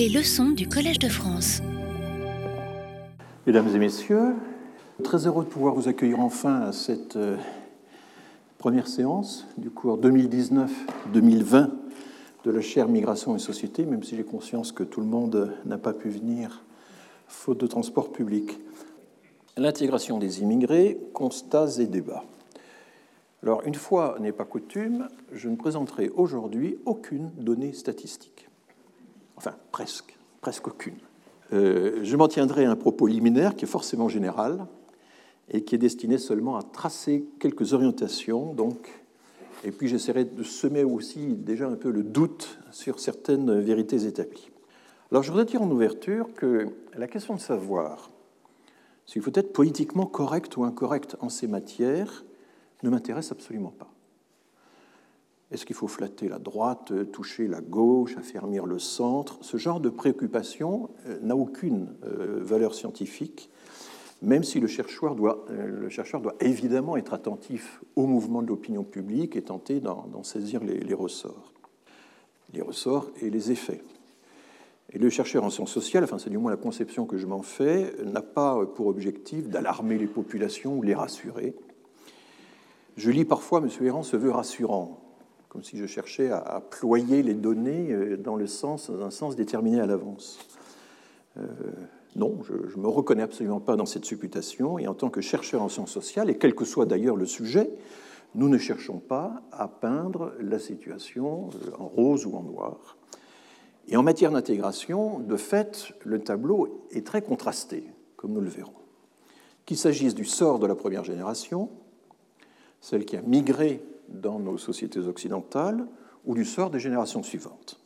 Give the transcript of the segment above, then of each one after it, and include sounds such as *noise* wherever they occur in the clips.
Les leçons du Collège de France. Mesdames et messieurs, très heureux de pouvoir vous accueillir enfin à cette euh, première séance du cours 2019-2020 de la chaire Migration et Société, même si j'ai conscience que tout le monde n'a pas pu venir faute de transport public. L'intégration des immigrés, constats et débats. Alors, une fois n'est pas coutume, je ne présenterai aujourd'hui aucune donnée statistique. Enfin, presque, presque aucune. Euh, je m'en tiendrai à un propos liminaire qui est forcément général et qui est destiné seulement à tracer quelques orientations, donc, et puis j'essaierai de semer aussi déjà un peu le doute sur certaines vérités établies. Alors, je voudrais dire en ouverture que la question de savoir s'il faut être politiquement correct ou incorrect en ces matières ne m'intéresse absolument pas. Est-ce qu'il faut flatter la droite, toucher la gauche, affermir le centre? Ce genre de préoccupation euh, n'a aucune euh, valeur scientifique, même si le chercheur doit, euh, le chercheur doit évidemment être attentif au mouvement de l'opinion publique et tenter d'en saisir les, ressorts. Les ressorts et les effets. Et le chercheur en sciences sociales, enfin c'est du moins la conception que je m'en fais, n'a pas pour objectif d'alarmer les populations ou les rassurer. Je lis parfois, M. Errand se veut rassurant, comme si je cherchais à, ployer les données euh, dans, le sens, dans un sens déterminé à l'avance. Euh, non, je ne me reconnais absolument pas dans cette supputation, et en tant que chercheur en sciences sociales, et quel que soit d'ailleurs le sujet, nous ne cherchons pas à peindre la situation euh, en rose ou en noir. Et en matière d'intégration, de fait, le tableau est très contrasté, comme nous le verrons. Qu'il s'agisse du sort de la première génération, celle qui a migré dans nos sociétés occidentales, ou du sort des générations suivantes.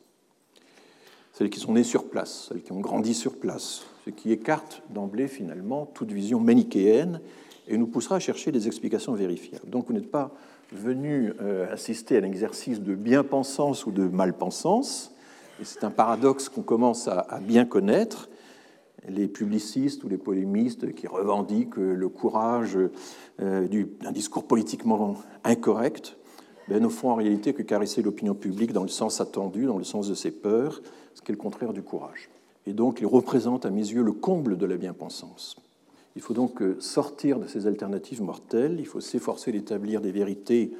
Celles qui sont nées sur place, celles qui ont grandi sur place, ce qui écarte d'emblée finalement toute vision manichéenne et nous poussera à chercher des explications vérifiables. Donc vous n'êtes pas venu euh, assister à un exercice de bien-pensance ou de mal-pensance, et c'est un paradoxe qu'on commence à, bien connaître. Les publicistes ou les polémistes qui revendiquent le courage euh, d'un discours politiquement incorrect ben, ne font en réalité que caresser l'opinion publique dans le sens attendu, dans le sens de ses peurs, ce qui est le contraire du courage. Et donc, ils représentent à mes yeux le comble de la bien-pensance. Il faut donc euh, sortir de ces alternatives mortelles, il faut s'efforcer d'établir des vérités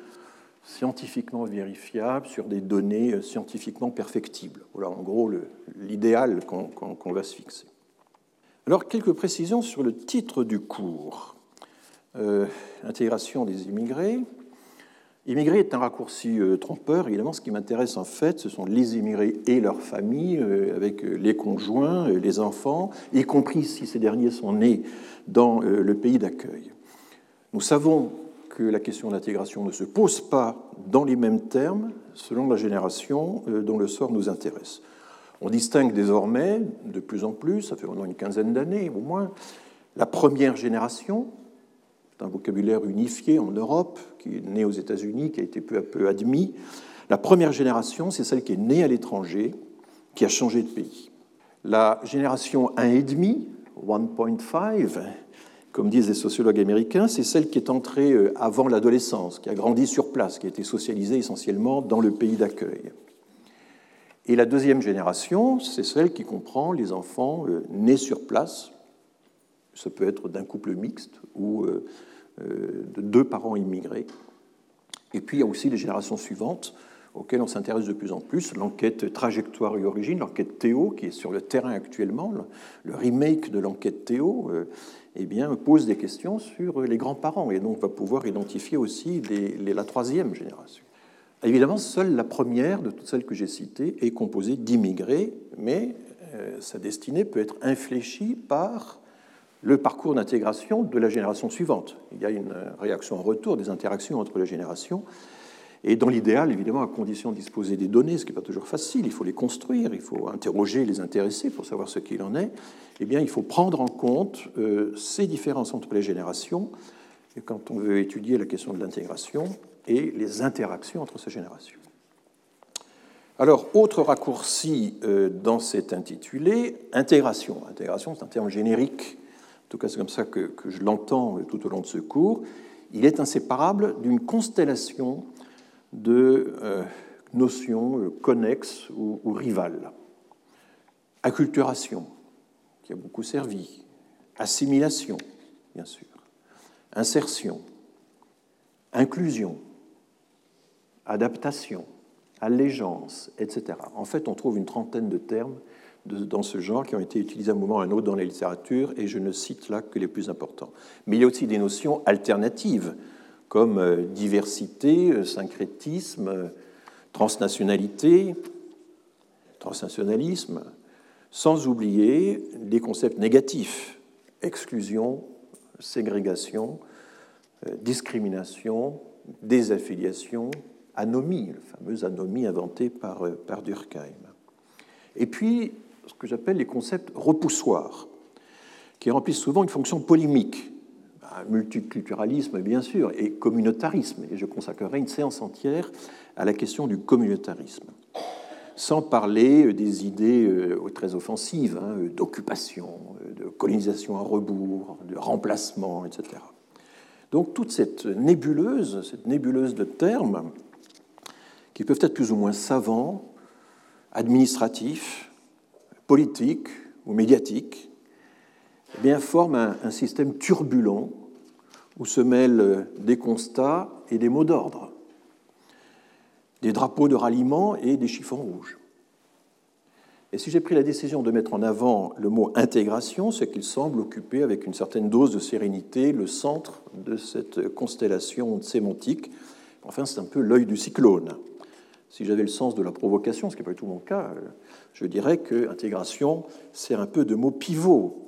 scientifiquement vérifiables sur des données euh, scientifiquement perfectibles. Voilà en gros l'idéal qu'on va se fixer. Alors, quelques précisions sur le titre du cours. Euh, Intégration des immigrés. Immigrés est un raccourci euh, trompeur. Évidemment, ce qui m'intéresse en fait, ce sont les immigrés et leurs familles, avec les conjoints, les enfants, y compris si ces derniers sont nés dans le pays d'accueil. Nous savons que la question de l'intégration ne se pose pas dans les mêmes termes selon la génération euh, dont le sort nous intéresse. On distingue désormais, de plus en plus, ça fait maintenant une quinzaine d'années au moins, la première génération, c'est un vocabulaire unifié en Europe, qui est né aux États-Unis, qui a été peu à peu admis. La première génération, c'est celle qui est née à l'étranger, qui a changé de pays. La génération 1,5, 1.5, comme disent les sociologues américains, c'est celle qui est entrée euh, avant l'adolescence, qui a grandi sur place, qui a été socialisée essentiellement dans le pays d'accueil. Et la deuxième génération, c'est celle qui comprend les enfants euh, nés sur place. Ça peut être d'un couple mixte ou euh, de deux parents immigrés. Et puis il y a aussi les générations suivantes auxquelles on s'intéresse de plus en plus, l'enquête Trajectoire et Origine, l'enquête Théo, qui est sur le terrain actuellement, le remake de l'enquête Théo, eh bien, pose des questions sur les grands-parents et donc va pouvoir identifier aussi la troisième génération. Évidemment, seule la première de toutes celles que j'ai citées est composée d'immigrés, mais euh, sa destinée peut être infléchie par le parcours d'intégration de la génération suivante. Il y a une réaction en retour, des interactions entre les générations. Et dans l'idéal, évidemment, à condition de disposer des données, ce qui n'est pas toujours facile, il faut les construire, il faut interroger les intéressés pour savoir ce qu'il en est, eh bien, il faut prendre en compte euh, ces différences entre les générations, et quand on veut étudier la question de l'intégration et les interactions entre ces générations. Alors, autre raccourci euh, dans cet intitulé, intégration. Intégration, c'est un terme générique, en tout cas c'est comme ça que, je l'entends tout au long de ce cours. Il est inséparable d'une constellation de euh, notions euh, connexes ou, rivales. acculturation, qui a beaucoup servi, assimilation, bien sûr, insertion, inclusion, adaptation, allégeance, etc. En fait, on trouve une trentaine de termes dans ce genre qui ont été utilisés à un moment ou à un autre dans la littérature, et je ne cite là que les plus importants. Mais il y a aussi des notions alternatives, comme euh, diversité, euh, syncrétisme, euh, transnationalité, transnationalisme, sans oublier les concepts négatifs, exclusion, ségrégation, discrimination, désaffiliation, anomie, la fameuse anomie inventée par, par Durkheim. Et puis, ce que j'appelle les concepts repoussoirs, qui remplissent souvent une fonction polémique. Multiculturalisme, bien sûr, et communautarisme. Et je consacrerai une séance entière à la question du communautarisme. Sans parler des idées euh, très offensives hein, d'occupation, de colonisation à rebours, de remplacement, etc. Donc toute cette nébuleuse, cette nébuleuse de termes, qui peuvent être plus ou moins savants, administratifs, politique ou médiatique, eh bien, forme un, système turbulent où se mêlent des constats et des mots d'ordre, des drapeaux de ralliement et des chiffons rouges. Et si j'ai pris la décision de mettre en avant le mot intégration, c'est qu'il semble occuper avec une certaine dose de sérénité le centre de cette constellation sémantique. Enfin, c'est un peu l'œil du cyclone. Si j'avais le sens de la provocation, ce qui n'est pas du tout mon cas, je dirais que intégration sert un peu de mot pivot,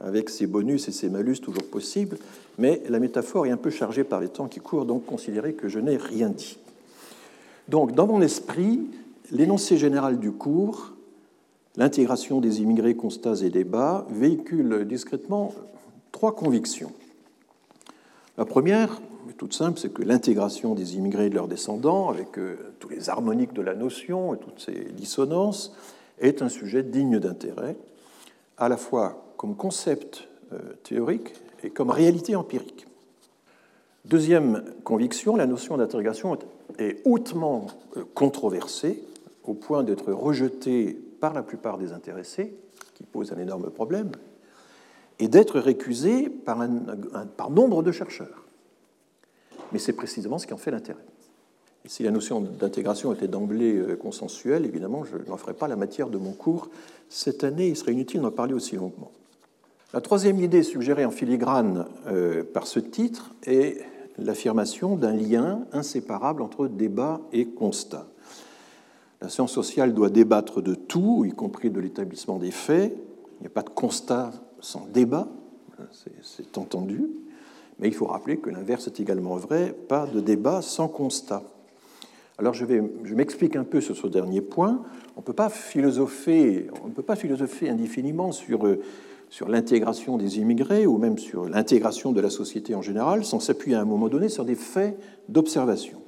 avec ses bonus et ses malus toujours possibles, mais la métaphore est un peu chargée par les temps qui courent, donc considérez que je n'ai rien dit. Donc, dans mon esprit, l'énoncé général du cours, l'intégration des immigrés, constats et débats, véhicule discrètement trois convictions. La première, toute simple, c'est que l'intégration des immigrés et de leurs descendants, avec euh, tous les harmoniques de la notion et toutes ces dissonances, est un sujet digne d'intérêt, à la fois comme concept euh, théorique et comme réalité empirique. Deuxième conviction, la notion d'intégration est hautement euh, controversée, au point d'être rejetée par la plupart des intéressés, qui pose un énorme problème, et d'être récusée par, nombre de chercheurs mais c'est précisément ce qui en fait l'intérêt. Si la notion d'intégration était d'emblée euh, consensuelle, évidemment, je n'en ferai pas la matière de mon cours. Cette année, il serait inutile d'en parler aussi longuement. La troisième idée suggérée en filigrane euh, par ce titre est l'affirmation d'un lien inséparable entre débat et constat. La science sociale doit débattre de tout, y compris de l'établissement des faits. Il n'y a pas de constat sans débat, c'est entendu. Mais il faut rappeler que l'inverse est également vrai, pas de débat sans constat. Alors je, je m'explique un peu sur ce dernier point. On ne peut pas philosopher, peut pas philosopher indéfiniment sur, euh, sur l'intégration des immigrés ou même sur l'intégration de la société en général sans s'appuyer à un moment donné sur des faits d'observation.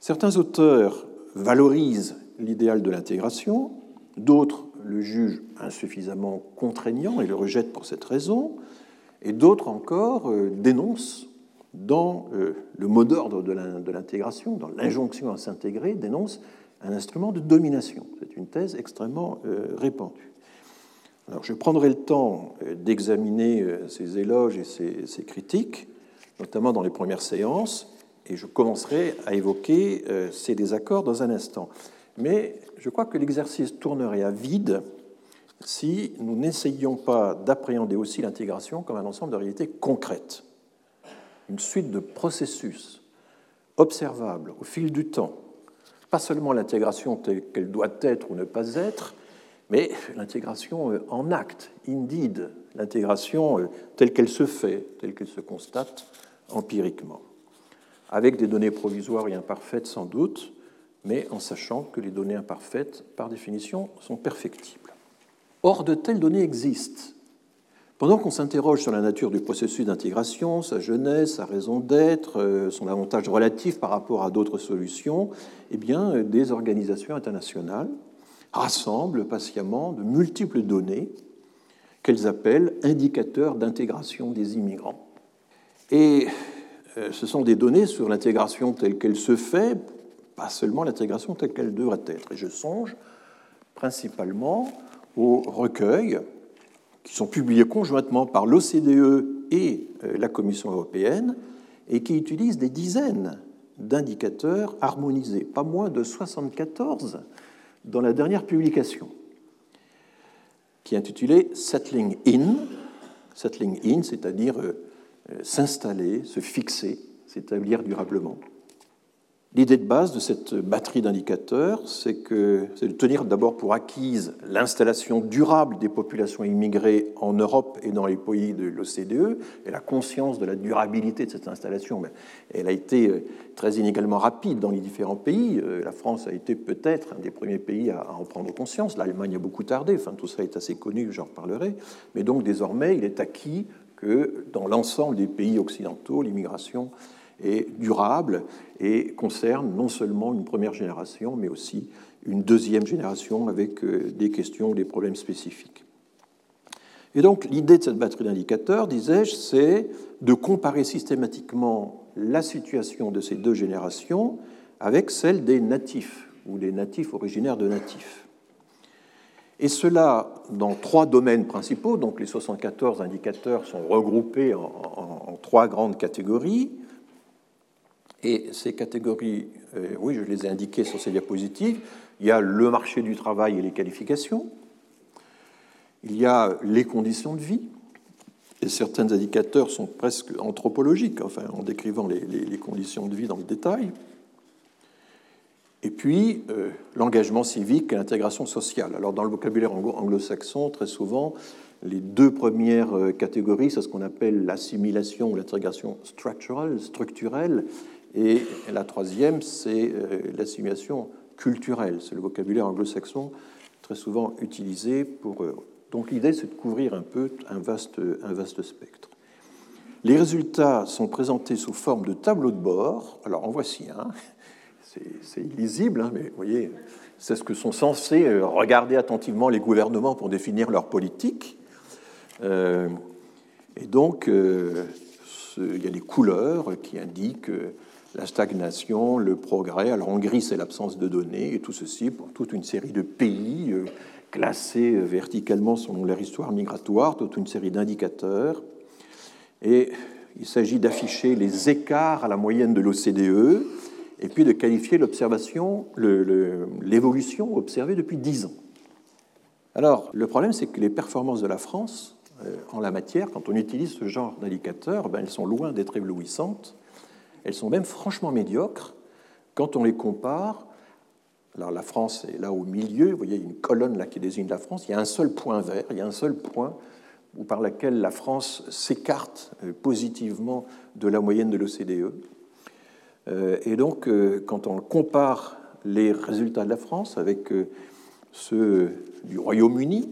Certains auteurs valorisent l'idéal de l'intégration, d'autres le jugent insuffisamment contraignant et le rejettent pour cette raison et d'autres encore euh, dénoncent dans euh, le mot d'ordre de l'intégration, dans l'injonction à s'intégrer, dénoncent un instrument de domination. C'est une thèse extrêmement euh, répandue. Alors, je prendrai le temps d'examiner ces éloges et ces, ces, critiques, notamment dans les premières séances, et je commencerai à évoquer ces désaccords dans un instant. Mais je crois que l'exercice tournerait à vide si nous n'essayions pas d'appréhender aussi l'intégration comme un ensemble de réalités concrètes, une suite de processus observables au fil du temps, pas seulement l'intégration telle qu'elle doit être ou ne pas être, mais l'intégration euh, en acte, indeed, l'intégration euh, telle qu'elle se fait, telle qu'elle se constate empiriquement, avec des données provisoires et imparfaites sans doute, mais en sachant que les données imparfaites, par définition, sont perfectibles. Or, de telles données existent. Pendant qu'on s'interroge sur la nature du processus d'intégration, sa jeunesse, sa raison d'être, euh, son avantage relatif par rapport à d'autres solutions, eh bien, euh, des organisations internationales rassemblent patiemment de multiples données qu'elles appellent indicateurs d'intégration des immigrants. Et euh, ce sont des données sur l'intégration telle qu'elle se fait, pas seulement l'intégration telle qu'elle devrait être. Et je songe principalement au recueil qui sont publiés conjointement par l'OCDE et euh, la Commission européenne et qui utilisent des dizaines d'indicateurs harmonisés, pas moins de 74 dans la dernière publication, qui est intitulée Settling In. Settling In, c'est-à-dire euh, euh, s'installer, se fixer, s'établir durablement. L'idée de base de cette batterie d'indicateurs, c'est de tenir d'abord pour acquise l'installation durable des populations immigrées en Europe et dans les pays de l'OCDE, et la conscience de la durabilité de cette installation, elle a été euh, très inégalement rapide dans les différents pays. Euh, la France a été peut-être un des premiers pays à en prendre conscience, l'Allemagne a beaucoup tardé, enfin tout ça est assez connu, j'en reparlerai, mais donc désormais il est acquis que dans l'ensemble des pays occidentaux, l'immigration est durable et concerne non seulement une première génération, mais aussi une deuxième génération avec euh, des questions, des problèmes spécifiques. Et donc l'idée de cette batterie d'indicateurs, disais-je, c'est de comparer systématiquement la situation de ces deux générations avec celle des natifs ou des natifs originaires de natifs. Et cela dans trois domaines principaux, donc les 74 indicateurs sont regroupés en, en trois grandes catégories. Et ces catégories, euh, oui, je les ai indiquées sur ces diapositives. Il y a le marché du travail et les qualifications. Il y a les conditions de vie. Et certains indicateurs sont presque anthropologiques, enfin, en décrivant les, conditions de vie dans le détail. Et puis, euh, l'engagement civique et l'intégration sociale. Alors, dans le vocabulaire anglo-saxon, très souvent, les deux premières euh, catégories, c'est ce qu'on appelle l'assimilation ou l'intégration structurelle, structurelle, et la troisième, c'est euh, l'assimilation culturelle. C'est le vocabulaire anglo-saxon très souvent utilisé pour. Euh, donc l'idée, c'est de couvrir un peu un vaste, un vaste spectre. Les résultats sont présentés sous forme de tableau de bord. Alors en voici un. C'est illisible, hein, mais vous voyez, c'est ce que sont censés euh, regarder attentivement les gouvernements pour définir leur politique. et donc, il y a des couleurs qui indiquent la stagnation, le progrès. Alors en gris, c'est l'absence de données, et tout ceci pour toute une série de pays euh, classés verticalement selon leur histoire migratoire, toute une série d'indicateurs. Et il s'agit d'afficher les écarts à la moyenne de l'OCDE, et puis de qualifier l'observation, l'évolution observée depuis dix ans. Alors, le problème, c'est que les performances de la France euh, en la matière, quand on utilise ce genre d'indicateurs, ben, elles sont loin d'être éblouissantes. Elles sont même franchement médiocres quand on les compare. Alors la France est là au milieu, vous voyez, une colonne là qui désigne la France, il y a un seul point vert, il y a un seul point où, par lequel la France s'écarte euh, positivement de la moyenne de l'OCDE. Euh, et donc, euh, quand on compare les résultats de la France avec ceux du Royaume-Uni,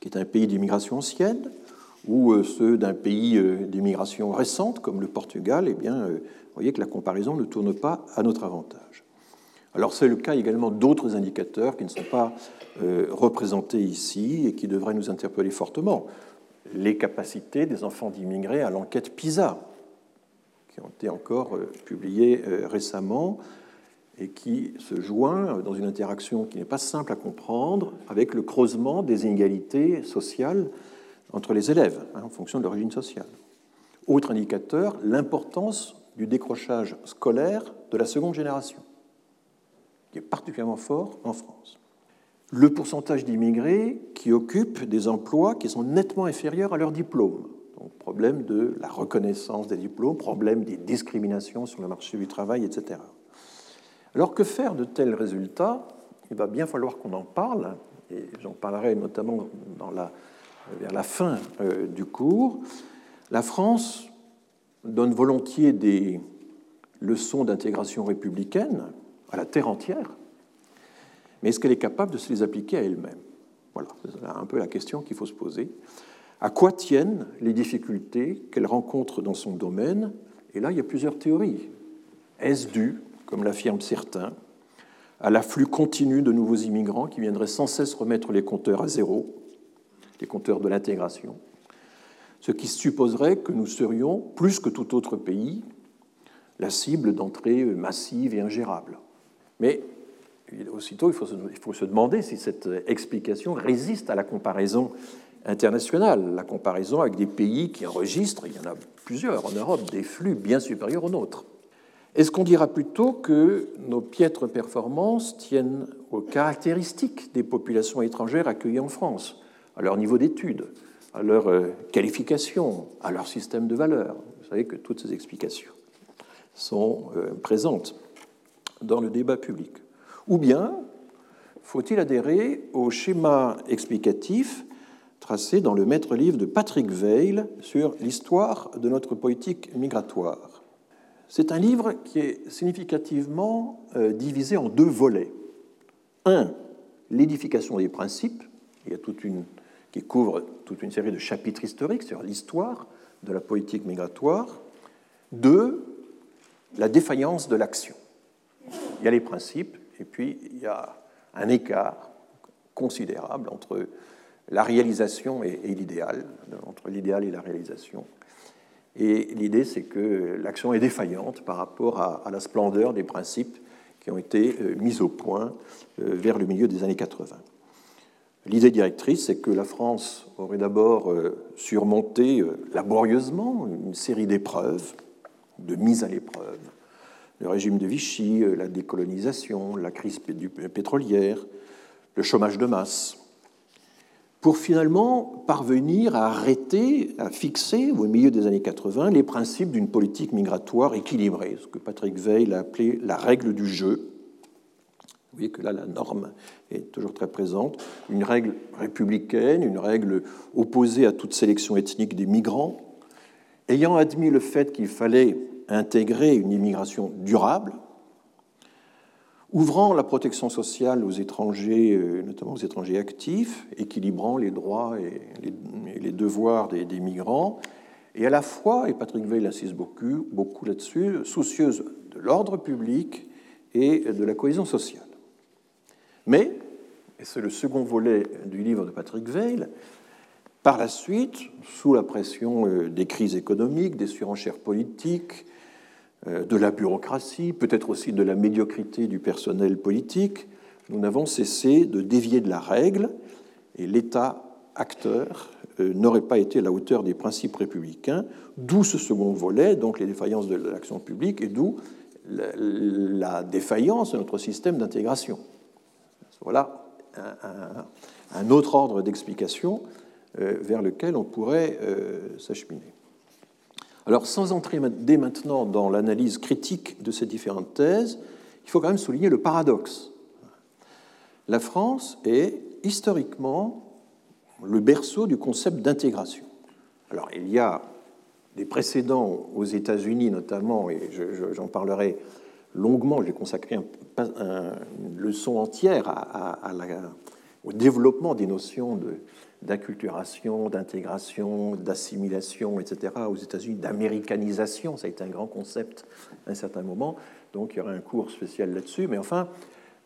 qui est un pays d'immigration ancienne, ou euh, ceux d'un pays euh, d'immigration récente comme le Portugal, eh bien, euh, vous voyez que la comparaison ne tourne pas à notre avantage. Alors c'est le cas également d'autres indicateurs qui ne sont pas représentés ici et qui devraient nous interpeller fortement. Les capacités des enfants d'immigrés à l'enquête PISA, qui ont été encore publiées récemment et qui se joint dans une interaction qui n'est pas simple à comprendre avec le creusement des inégalités sociales entre les élèves, hein, en fonction de l'origine sociale. Autre indicateur, l'importance du décrochage scolaire de la seconde génération, qui est particulièrement fort en France. Le pourcentage d'immigrés qui occupent des emplois qui sont nettement inférieurs à leur diplôme. Donc, problème de la reconnaissance des diplômes, problème des discriminations sur le marché du travail, etc. Alors que faire de tels résultats? Il va bien falloir qu'on en parle, et j'en parlerai notamment dans la vers la fin euh, du cours, la France donne volontiers des leçons d'intégration républicaine à la terre entière, mais est-ce qu'elle est capable de se les appliquer à elle-même? Voilà, c'est un peu la question qu'il faut se poser. À quoi tiennent les difficultés qu'elle rencontre dans son domaine? Et là, il y a plusieurs théories. Est-ce dû, comme l'affirment certains, à l'afflux continu de nouveaux immigrants qui viendraient sans cesse remettre les compteurs à zéro? Les compteurs de l'intégration, ce qui supposerait que nous serions, plus que tout autre pays, la cible d'entrées massives et ingérables. Mais aussitôt, il faut, se, demander si cette explication résiste à la comparaison internationale, la comparaison avec des pays qui enregistrent, il y en a plusieurs en Europe, des flux bien supérieurs aux nôtres. Est-ce qu'on dira plutôt que nos piètres performances tiennent aux caractéristiques des populations étrangères accueillies en France, à leur niveau d'études, à leur euh, qualification, à leur système de valeurs Vous savez que toutes ces explications sont euh, présentes dans le débat public. Ou bien faut-il adhérer au schéma explicatif tracé dans le maître livre de Patrick Veil sur l'histoire de notre politique migratoire? C'est un livre qui est significativement euh, divisé en deux volets. Un, l'édification des principes, il y a toute une, qui couvre toute une série de chapitres historiques sur l'histoire de la politique migratoire. Deux, la défaillance de l'action. Il y a les principes, et puis il y a un écart considérable entre la réalisation et, l'idéal, entre l'idéal et la réalisation. Et l'idée, c'est que l'action est défaillante par rapport à, la splendeur des principes qui ont été euh, mis au point euh, vers le milieu des années 80. L'idée directrice, c'est que la France aurait d'abord euh, surmonté laborieusement une série d'épreuves, de mise à l'épreuve, le régime de Vichy, la décolonisation, la crise pétrolière, le chômage de masse, pour finalement parvenir à arrêter, à fixer au milieu des années 80 les principes d'une politique migratoire équilibrée, ce que Patrick Veil a appelé la règle du jeu. Vous voyez que là, la norme est toujours très présente. Une règle républicaine, une règle opposée à toute sélection ethnique des migrants, ayant admis le fait qu'il fallait intégrer une immigration durable, ouvrant la protection sociale aux étrangers, euh, notamment aux étrangers actifs, équilibrant les droits et les, devoirs des, migrants, et à la fois, et Patrick Veil insiste beaucoup, beaucoup là-dessus, soucieuse de l'ordre public et de la cohésion sociale. Mais, et c'est le second volet du livre de Patrick Veil, par la suite, sous la pression euh, des crises économiques, des surenchères politiques, euh, de la bureaucratie, peut-être aussi de la médiocrité du personnel politique, nous n'avons cessé de dévier de la règle et l'État acteur euh, n'aurait pas été à la hauteur des principes républicains, d'où ce second volet, donc les défaillances de l'action publique, et d'où la, défaillance de notre système d'intégration. Voilà un, autre ordre d'explication euh, vers lequel on pourrait s'acheminer. Alors, sans entrer dès maintenant dans l'analyse critique de ces différentes thèses, il faut quand même souligner le paradoxe. La France est historiquement le berceau du concept d'intégration. Alors, il y a des précédents aux États-Unis notamment, et j'en parlerai longuement, j'ai consacré une leçon entière au développement des notions d'acculturation, d'intégration, d'assimilation, etc. aux États-Unis, d'américanisation, ça a été un grand concept à un certain moment, donc il y aura un cours spécial là-dessus, mais enfin,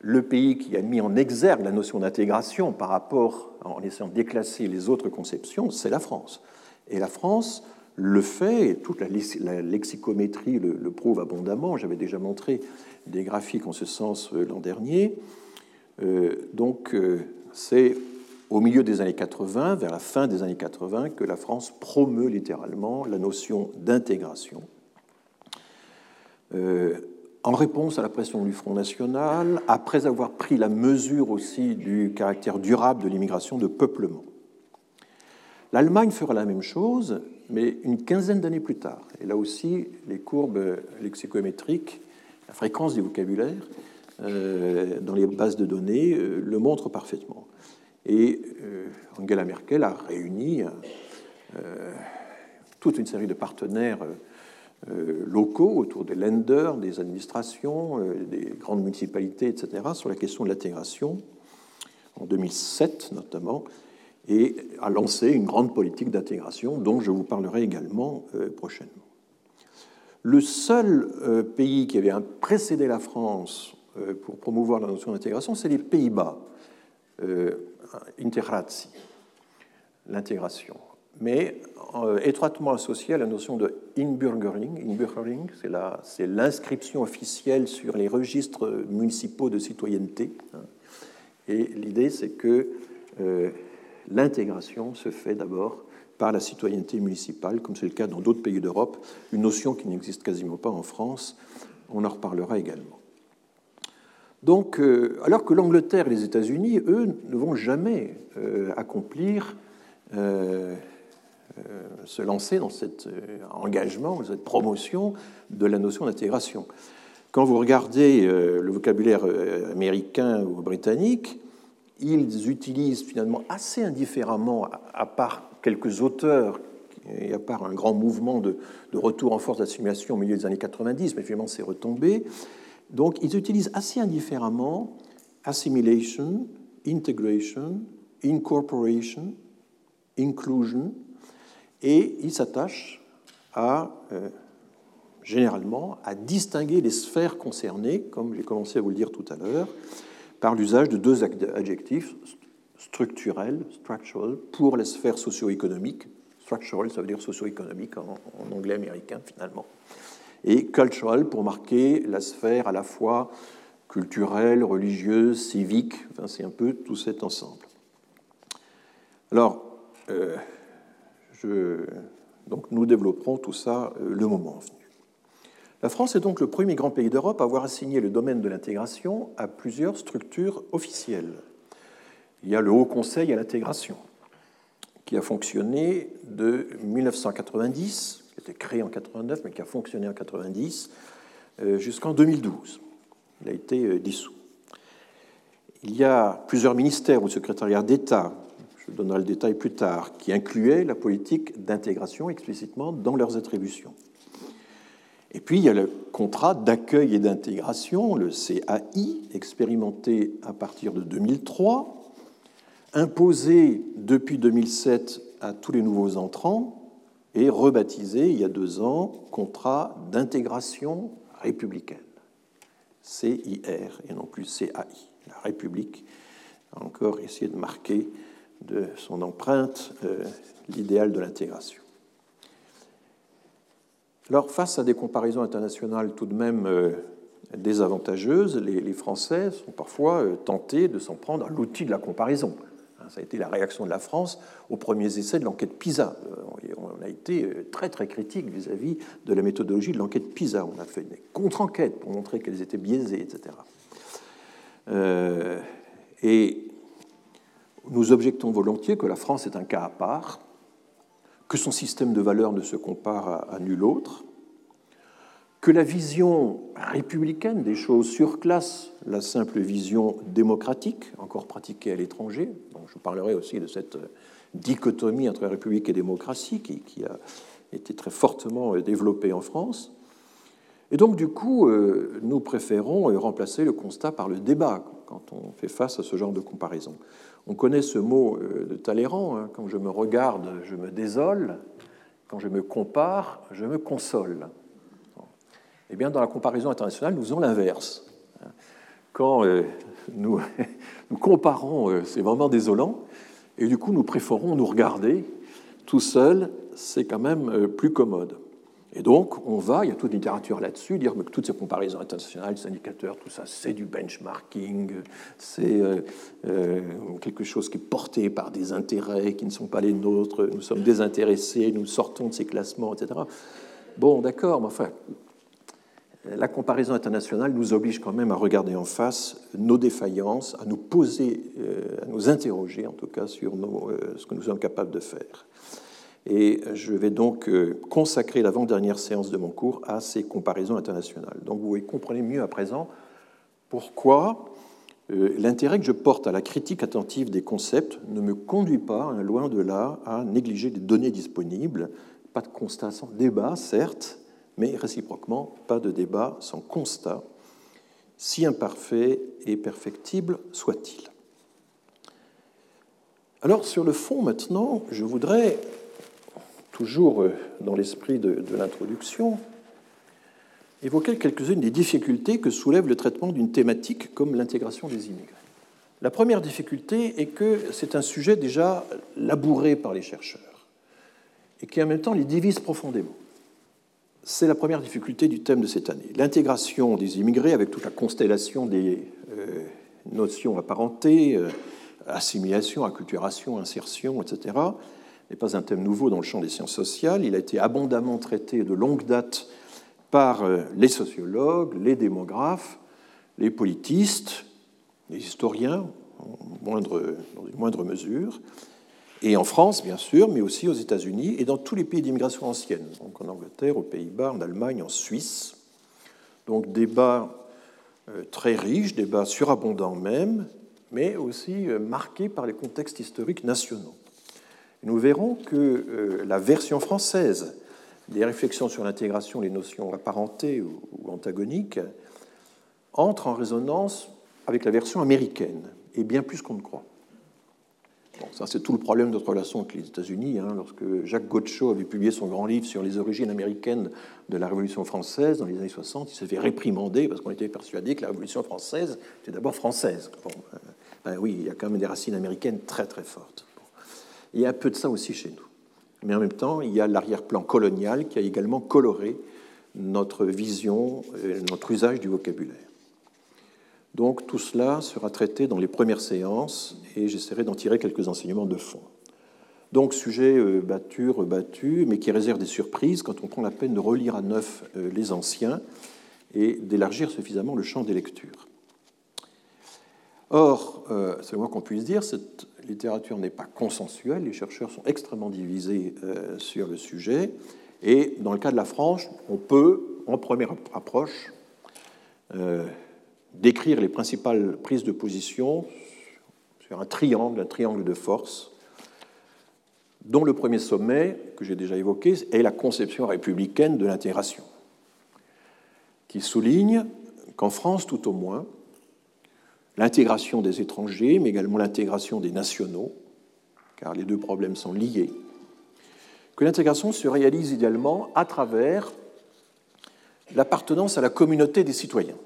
le pays qui a mis en exergue la notion d'intégration par rapport, en essayant de déclasser les autres conceptions, c'est la France. Et la France le fait, et toute la, lexicométrie le, prouve abondamment, j'avais déjà montré des graphiques en ce sens euh, l'an dernier, euh, donc euh, c'est au milieu des années 80, vers la fin des années 80, que la France promeut littéralement la notion d'intégration. En réponse à la pression du Front National, après avoir pris la mesure aussi du caractère durable de l'immigration de peuplement. L'Allemagne fera la même chose, mais une quinzaine d'années plus tard. Et là aussi, les courbes lexicométriques, la fréquence du vocabulaire euh, dans les bases de données euh, le montrent parfaitement. Et euh, Angela Merkel a réuni toute une série de partenaires locaux autour des lenders, des administrations, des grandes municipalités, etc., sur la question de l'intégration, en 2007 notamment, et a lancé une grande politique d'intégration dont je vous parlerai également prochainement. Le seul pays qui avait précédé la France pour promouvoir la notion d'intégration, c'est les Pays-Bas. Integratio, l'intégration. mais euh, étroitement associé à la notion de inburgering. Inburgering, c'est l'inscription officielle sur les registres municipaux de citoyenneté. Hein. Et l'idée, c'est que euh, l'intégration se fait d'abord par la citoyenneté municipale, comme c'est le cas dans d'autres pays d'Europe, une notion qui n'existe quasiment pas en France. On en reparlera également. Donc, euh, alors que l'Angleterre et les États-Unis, eux, ne vont jamais accomplir euh, se lancer dans cet euh, engagement, cette promotion de la notion d'intégration. Quand vous regardez euh, le vocabulaire américain ou britannique, ils utilisent finalement assez indifféremment, à part quelques auteurs et à part un grand mouvement de, retour en force d'assimilation au milieu des années 90, mais finalement c'est retombé. Donc ils utilisent assez indifféremment assimilation, integration, incorporation, inclusion, et il s'attache à, euh, généralement, à distinguer les sphères concernées, comme j'ai commencé à vous le dire tout à l'heure, par l'usage de deux adjectifs structurels, structural, pour les sphères socio-économiques. Structural, ça veut dire socio-économique en, en, anglais américain, finalement. Et cultural, pour marquer la sphère à la fois culturelle, religieuse, civique. Enfin, c'est un peu tout cet ensemble. Alors, euh, donc nous développerons tout ça euh, le moment venu. La France est donc le premier grand pays d'Europe à avoir assigné le domaine de l'intégration à plusieurs structures officielles. Il y a le Haut Conseil à l'intégration, qui a fonctionné de 1990, qui a été créé en 89, mais qui a fonctionné en 90, euh, jusqu'en 2012. Il a été euh, dissous. Il y a plusieurs ministères ou secrétariats d'État je donnerai le détail plus tard, qui incluait la politique d'intégration explicitement dans leurs attributions. Et puis il y a le contrat d'accueil et d'intégration, le CAI, expérimenté à partir de 2003, imposé depuis 2007 à tous les nouveaux entrants et rebaptisé il y a deux ans contrat d'intégration républicaine, CIR et non plus CAI. La République a encore essayé de marquer de son empreinte euh, l'idéal de l'intégration. Alors, face à des comparaisons internationales tout de même euh, désavantageuses, les, Français sont parfois euh, tentés de s'en prendre à l'outil de la comparaison. Ça a été la réaction de la France aux premiers essais de l'enquête PISA. On a été très très critique vis-à-vis de la méthodologie de l'enquête PISA. On a fait des contre-enquêtes pour montrer qu'elles étaient biaisées, etc. et nous objectons volontiers que la France est un cas à part, que son système de valeurs ne se compare à, nul autre, que la vision républicaine des choses surclasse la simple vision démocratique, encore pratiquée à l'étranger. je parlerai aussi de cette dichotomie entre république et démocratie qui, a été très fortement développée en France. Et donc, du coup, euh, nous préférons remplacer le constat par le débat quand on fait face à ce genre de comparaison. On connaît ce mot euh, de Talleyrand, hein, quand je me regarde, je me désole, quand je me compare, je me console. Eh bien, dans la comparaison internationale, nous faisons l'inverse. Quand euh, *laughs* nous, comparons, euh, c'est vraiment désolant, et du coup, nous préférons nous regarder tout seul, c'est quand même plus commode. Et donc, on va, il y a toute littérature là-dessus, dire que toutes ces comparaisons internationales, ces indicateurs, tout ça, c'est du benchmarking, c'est euh, euh, quelque chose qui est porté par des intérêts qui ne sont pas les nôtres, nous sommes désintéressés, nous sortons de ces classements, etc. Bon, d'accord, mais enfin, la comparaison internationale nous oblige quand même à regarder en face nos défaillances, à nous poser, euh, à nous interroger en tout cas sur ce que nous sommes capables de faire. Et je vais donc euh, consacrer l'avant-dernière séance de mon cours à ces comparaisons internationales. Donc vous comprenez mieux à présent pourquoi euh, l'intérêt que je porte à la critique attentive des concepts ne me conduit pas, hein, loin de là, à négliger les données disponibles. Pas de constat sans débat, certes, mais réciproquement, pas de débat sans constat, si imparfait et perfectible soit-il. Alors sur le fond maintenant, je voudrais toujours dans l'esprit de, l'introduction, évoquer quelques-unes des difficultés que soulève le traitement d'une thématique comme l'intégration des immigrés. La première difficulté est que c'est un sujet déjà labouré par les chercheurs. et qui en même temps les divise profondément. C'est la première difficulté du thème de cette année. L'intégration des immigrés avec toute la constellation des euh, notions apparentées, euh, assimilation, acculturation, insertion, etc., n'est pas un thème nouveau dans le champ des sciences sociales. Il a été abondamment traité de longue date par euh, les sociologues, les démographes, les politistes, les historiens, en dans une moindre mesure, et en France, bien sûr, mais aussi aux États-Unis et dans tous les pays d'immigration ancienne, donc en Angleterre, aux Pays-Bas, en Allemagne, en Suisse. Donc débat euh, très riche, débat surabondant même, mais aussi euh, marqué par les contextes historiques nationaux. Nous verrons que euh, la version française des réflexions sur l'intégration, les notions apparentées ou antagoniques, entre en résonance avec la version américaine, et bien plus qu'on ne croit. C'est tout le problème de notre relation avec les États-Unis. Hein. lorsque Jacques Gaucho avait publié son grand livre sur les origines américaines de la Révolution française dans les années 60, il s'est fait réprimander parce qu'on était persuadé que la Révolution française était d'abord française. Bon, euh, ben oui, il y a quand même des racines américaines très très fortes. Il y a un peu de ça aussi chez nous. Mais en même temps, il y a l'arrière-plan colonial qui a également coloré notre vision, notre usage du vocabulaire. Donc tout cela sera traité dans les premières séances et j'essaierai d'en tirer quelques enseignements de fond. Donc sujet euh, battu, rebattu, mais qui réserve des surprises quand on prend la peine de relire à neuf euh, les anciens et d'élargir suffisamment le champ des lectures. Or, euh, c'est le moins qu'on puisse dire, cette littérature n'est pas consensuelle, les chercheurs sont extrêmement divisés sur le sujet, et dans le cas de la France, on peut, en première approche, décrire les principales prises de position sur un triangle, un triangle de force, dont le premier sommet, que j'ai déjà évoqué, est la conception républicaine de l'intégration, qui souligne qu'en France, tout au moins, l'intégration des étrangers, mais également l'intégration des nationaux, car les deux problèmes sont liés, que l'intégration se réalise idéalement à travers l'appartenance à la communauté des citoyens.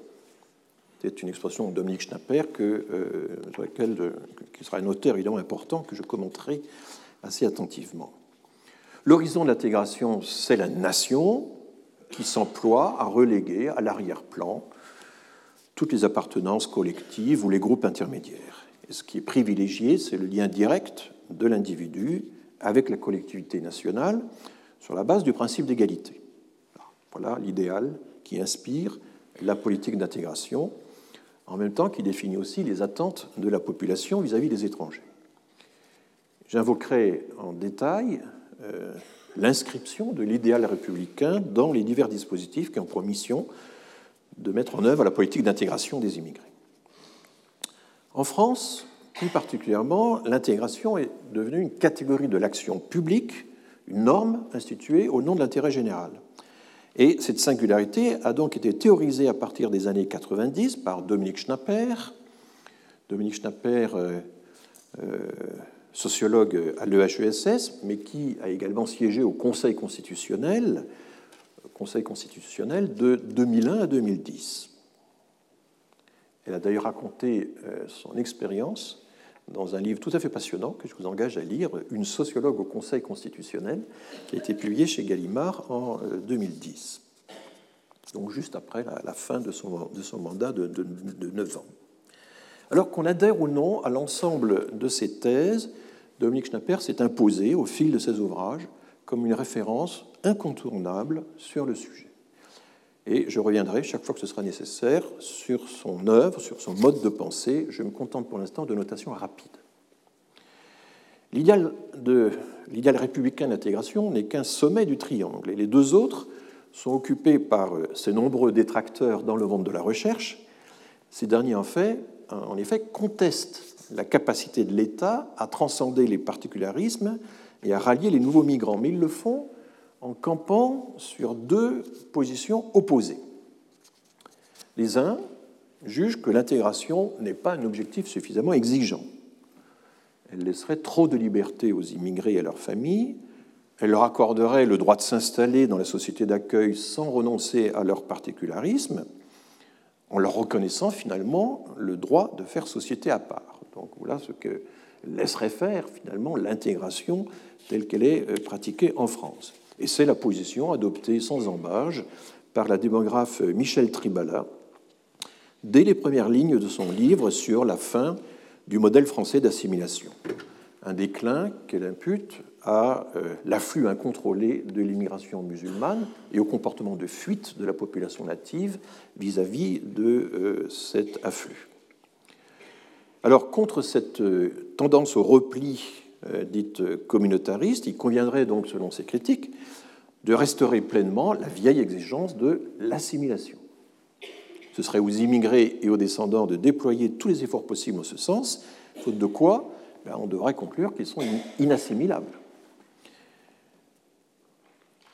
C'est une expression de Dominique Schnapper que, euh, laquelle, euh, qui sera un auteur évidemment important que je commenterai assez attentivement. L'horizon de l'intégration, c'est la nation qui s'emploie à reléguer à l'arrière-plan toutes les appartenances collectives ou les groupes intermédiaires. Et ce qui est privilégié, c'est le lien direct de l'individu avec la collectivité nationale sur la base du principe d'égalité. Voilà l'idéal qui inspire la politique d'intégration en même temps qu'il définit aussi les attentes de la population vis-à-vis des étrangers. J'invoquerai en détail euh, l'inscription de l'idéal républicain dans les divers dispositifs qui ont pour mission de mettre en œuvre la politique d'intégration des immigrés. En France, plus particulièrement, l'intégration est devenue une catégorie de l'action publique, une norme instituée au nom de l'intérêt général. Et cette singularité a donc été théorisée à partir des années 90 par Dominique Schnapper. Dominique Schnapper, euh, euh, sociologue à l'EHESS, mais qui a également siégé au Conseil constitutionnel, Conseil constitutionnel de 2001 à 2010. Elle a d'ailleurs raconté euh, son expérience dans un livre tout à fait passionnant que je vous engage à lire, Une sociologue au Conseil constitutionnel, qui a été publié chez Gallimard en 2010, euh, donc juste après la, fin de son, mandat de, de, de 9 ans. Alors qu'on adhère ou non à l'ensemble de ces thèses, Dominique Schnapper s'est imposé au fil de ses ouvrages comme une référence incontournable sur le sujet. Et je reviendrai chaque fois que ce sera nécessaire sur son œuvre, sur son mode de pensée. Je me contente pour l'instant de notations rapides. L'idéal, républicain d'intégration n'est qu'un sommet du triangle, et les deux autres sont occupés par ces nombreux détracteurs dans le monde de la recherche. Ces derniers, en, fait, en effet, contestent la capacité de l'État à transcender les particularismes et à rallier les nouveaux migrants, mais ils le font en campant sur deux positions opposées. Les uns jugent que l'intégration n'est pas un objectif suffisamment exigeant. Elle laisserait trop de liberté aux immigrés et à leurs familles, elle leur accorderait le droit de s'installer dans la société d'accueil sans renoncer à leur particularisme, en leur reconnaissant finalement le droit de faire société à part. Donc voilà ce que laisserait faire finalement l'intégration telle qu'elle est euh, pratiquée en France. Et c'est la position adoptée sans embâge par la démographe Michel Tribala dès les premières lignes de son livre sur la fin du modèle français d'assimilation. Un déclin qu'elle impute à euh, l'afflux incontrôlé de l'immigration musulmane et au comportement de fuite de la population native vis-à-vis de euh, cet afflux. Alors, contre cette euh, tendance au repli dite communautariste, il conviendrait donc, selon ces critiques, de restaurer pleinement la vieille exigence de l'assimilation. Ce serait aux immigrés et aux descendants de déployer tous les efforts possibles en ce sens, faute de quoi ben, on devrait conclure qu'ils sont inassimilables.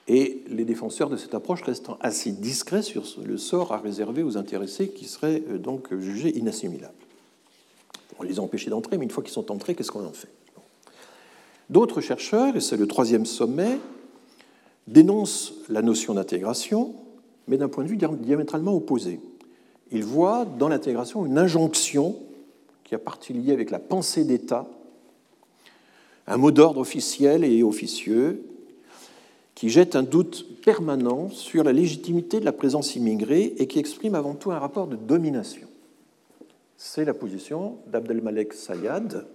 Et les défenseurs de cette approche restant assez discrets sur le sort à réserver aux intéressés qui seraient euh, donc jugés inassimilables. On les a empêchés d'entrer, mais une fois qu'ils sont entrés, qu'est-ce qu'on en fait? D'autres chercheurs, et c'est le troisième sommet, dénoncent la notion d'intégration, mais d'un point de vue diamétralement opposé. Ils voient dans l'intégration une injonction qui a partie liée avec la pensée d'État, un mot d'ordre officiel et officieux qui jette un doute permanent sur la légitimité de la présence immigrée et qui exprime avant tout un rapport de domination. C'est la position d'Abdelmalek Sayad,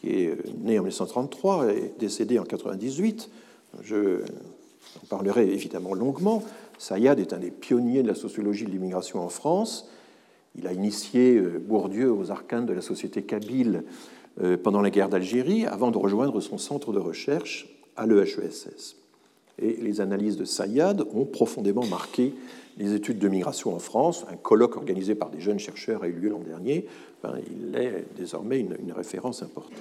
qui est né en 1933 et décédé en 1998. Je parlerai évidemment longuement. Sayad est un des pionniers de la sociologie de l'immigration en France. Il a initié euh, Bourdieu aux arcanes de la société kabyle euh, pendant la guerre d'Algérie avant de rejoindre son centre de recherche à l'EHESS. Et les analyses de Sayad ont profondément marqué les études de migration en France. Un colloque organisé par des jeunes chercheurs a eu lieu l'an dernier. il est désormais une, référence importante.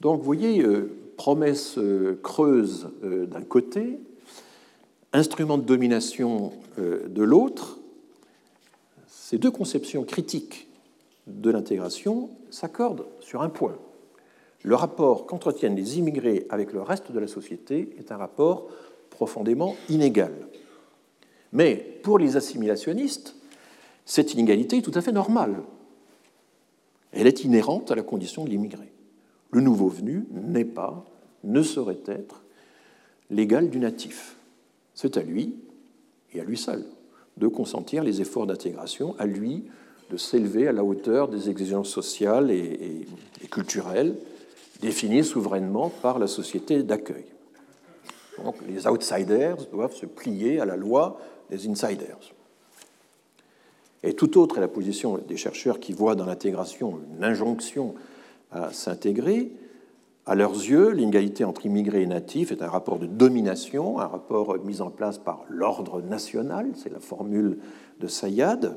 Donc, vous voyez, euh, promesse euh, creuse euh, d'un côté, instrument de domination de l'autre. Ces deux conceptions critiques de l'intégration s'accordent sur un point le rapport qu'entretiennent les immigrés avec le reste de la société est un rapport profondément inégal. Mais pour les assimilationnistes, cette inégalité est tout à fait normale. Elle est inhérente à la condition de l'immigré. Le nouveau venu n'est pas, ne saurait être, l'égal du natif. C'est à lui, et à lui seul, de consentir les efforts d'intégration, à lui de s'élever à la hauteur des exigences sociales et, culturelles définie souverainement par la société d'accueil. Donc les outsiders doivent se plier à la loi des insiders. Et tout autre est la position des chercheurs qui voient dans l'intégration une injonction à s'intégrer. À leurs yeux, l'inégalité entre immigrés et natifs est un rapport de domination, un rapport mis en place par l'ordre national, c'est la formule de Sayad,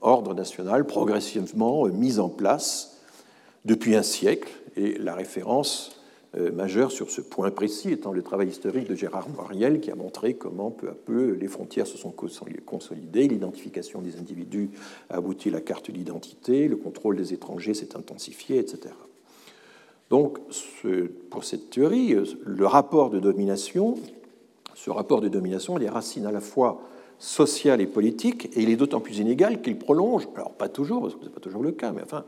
ordre national progressivement mis en place depuis un siècle et la référence euh, majeure sur ce point précis étant le travail historique de Gérard Moriel qui a montré comment peu à peu les frontières se sont consolidées, l'identification des individus a abouti à la carte d'identité, le contrôle des étrangers s'est intensifié, etc. Donc, pour cette théorie, le rapport de domination, ce rapport de domination, il est racines à la fois sociales et politiques, et il est d'autant plus inégal qu'il prolonge, alors pas toujours, parce que ce n'est pas toujours le cas, mais enfin,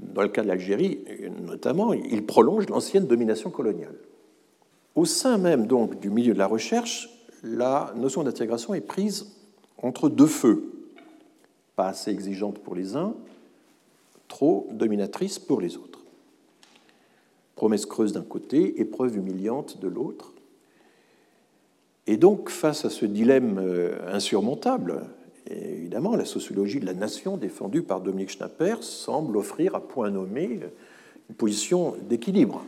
dans le cas de l'Algérie notamment, il prolonge l'ancienne domination coloniale. Au sein même donc du milieu de la recherche, la notion d'intégration est prise entre deux feux, pas assez exigeante pour les uns, trop dominatrice pour les autres. Promesse creuse d'un côté, épreuve humiliante de l'autre. Et donc, face à ce dilemme euh, évidemment, la sociologie de la nation défendue par Dominique Schnapper semble offrir à point nommé une position d'équilibre.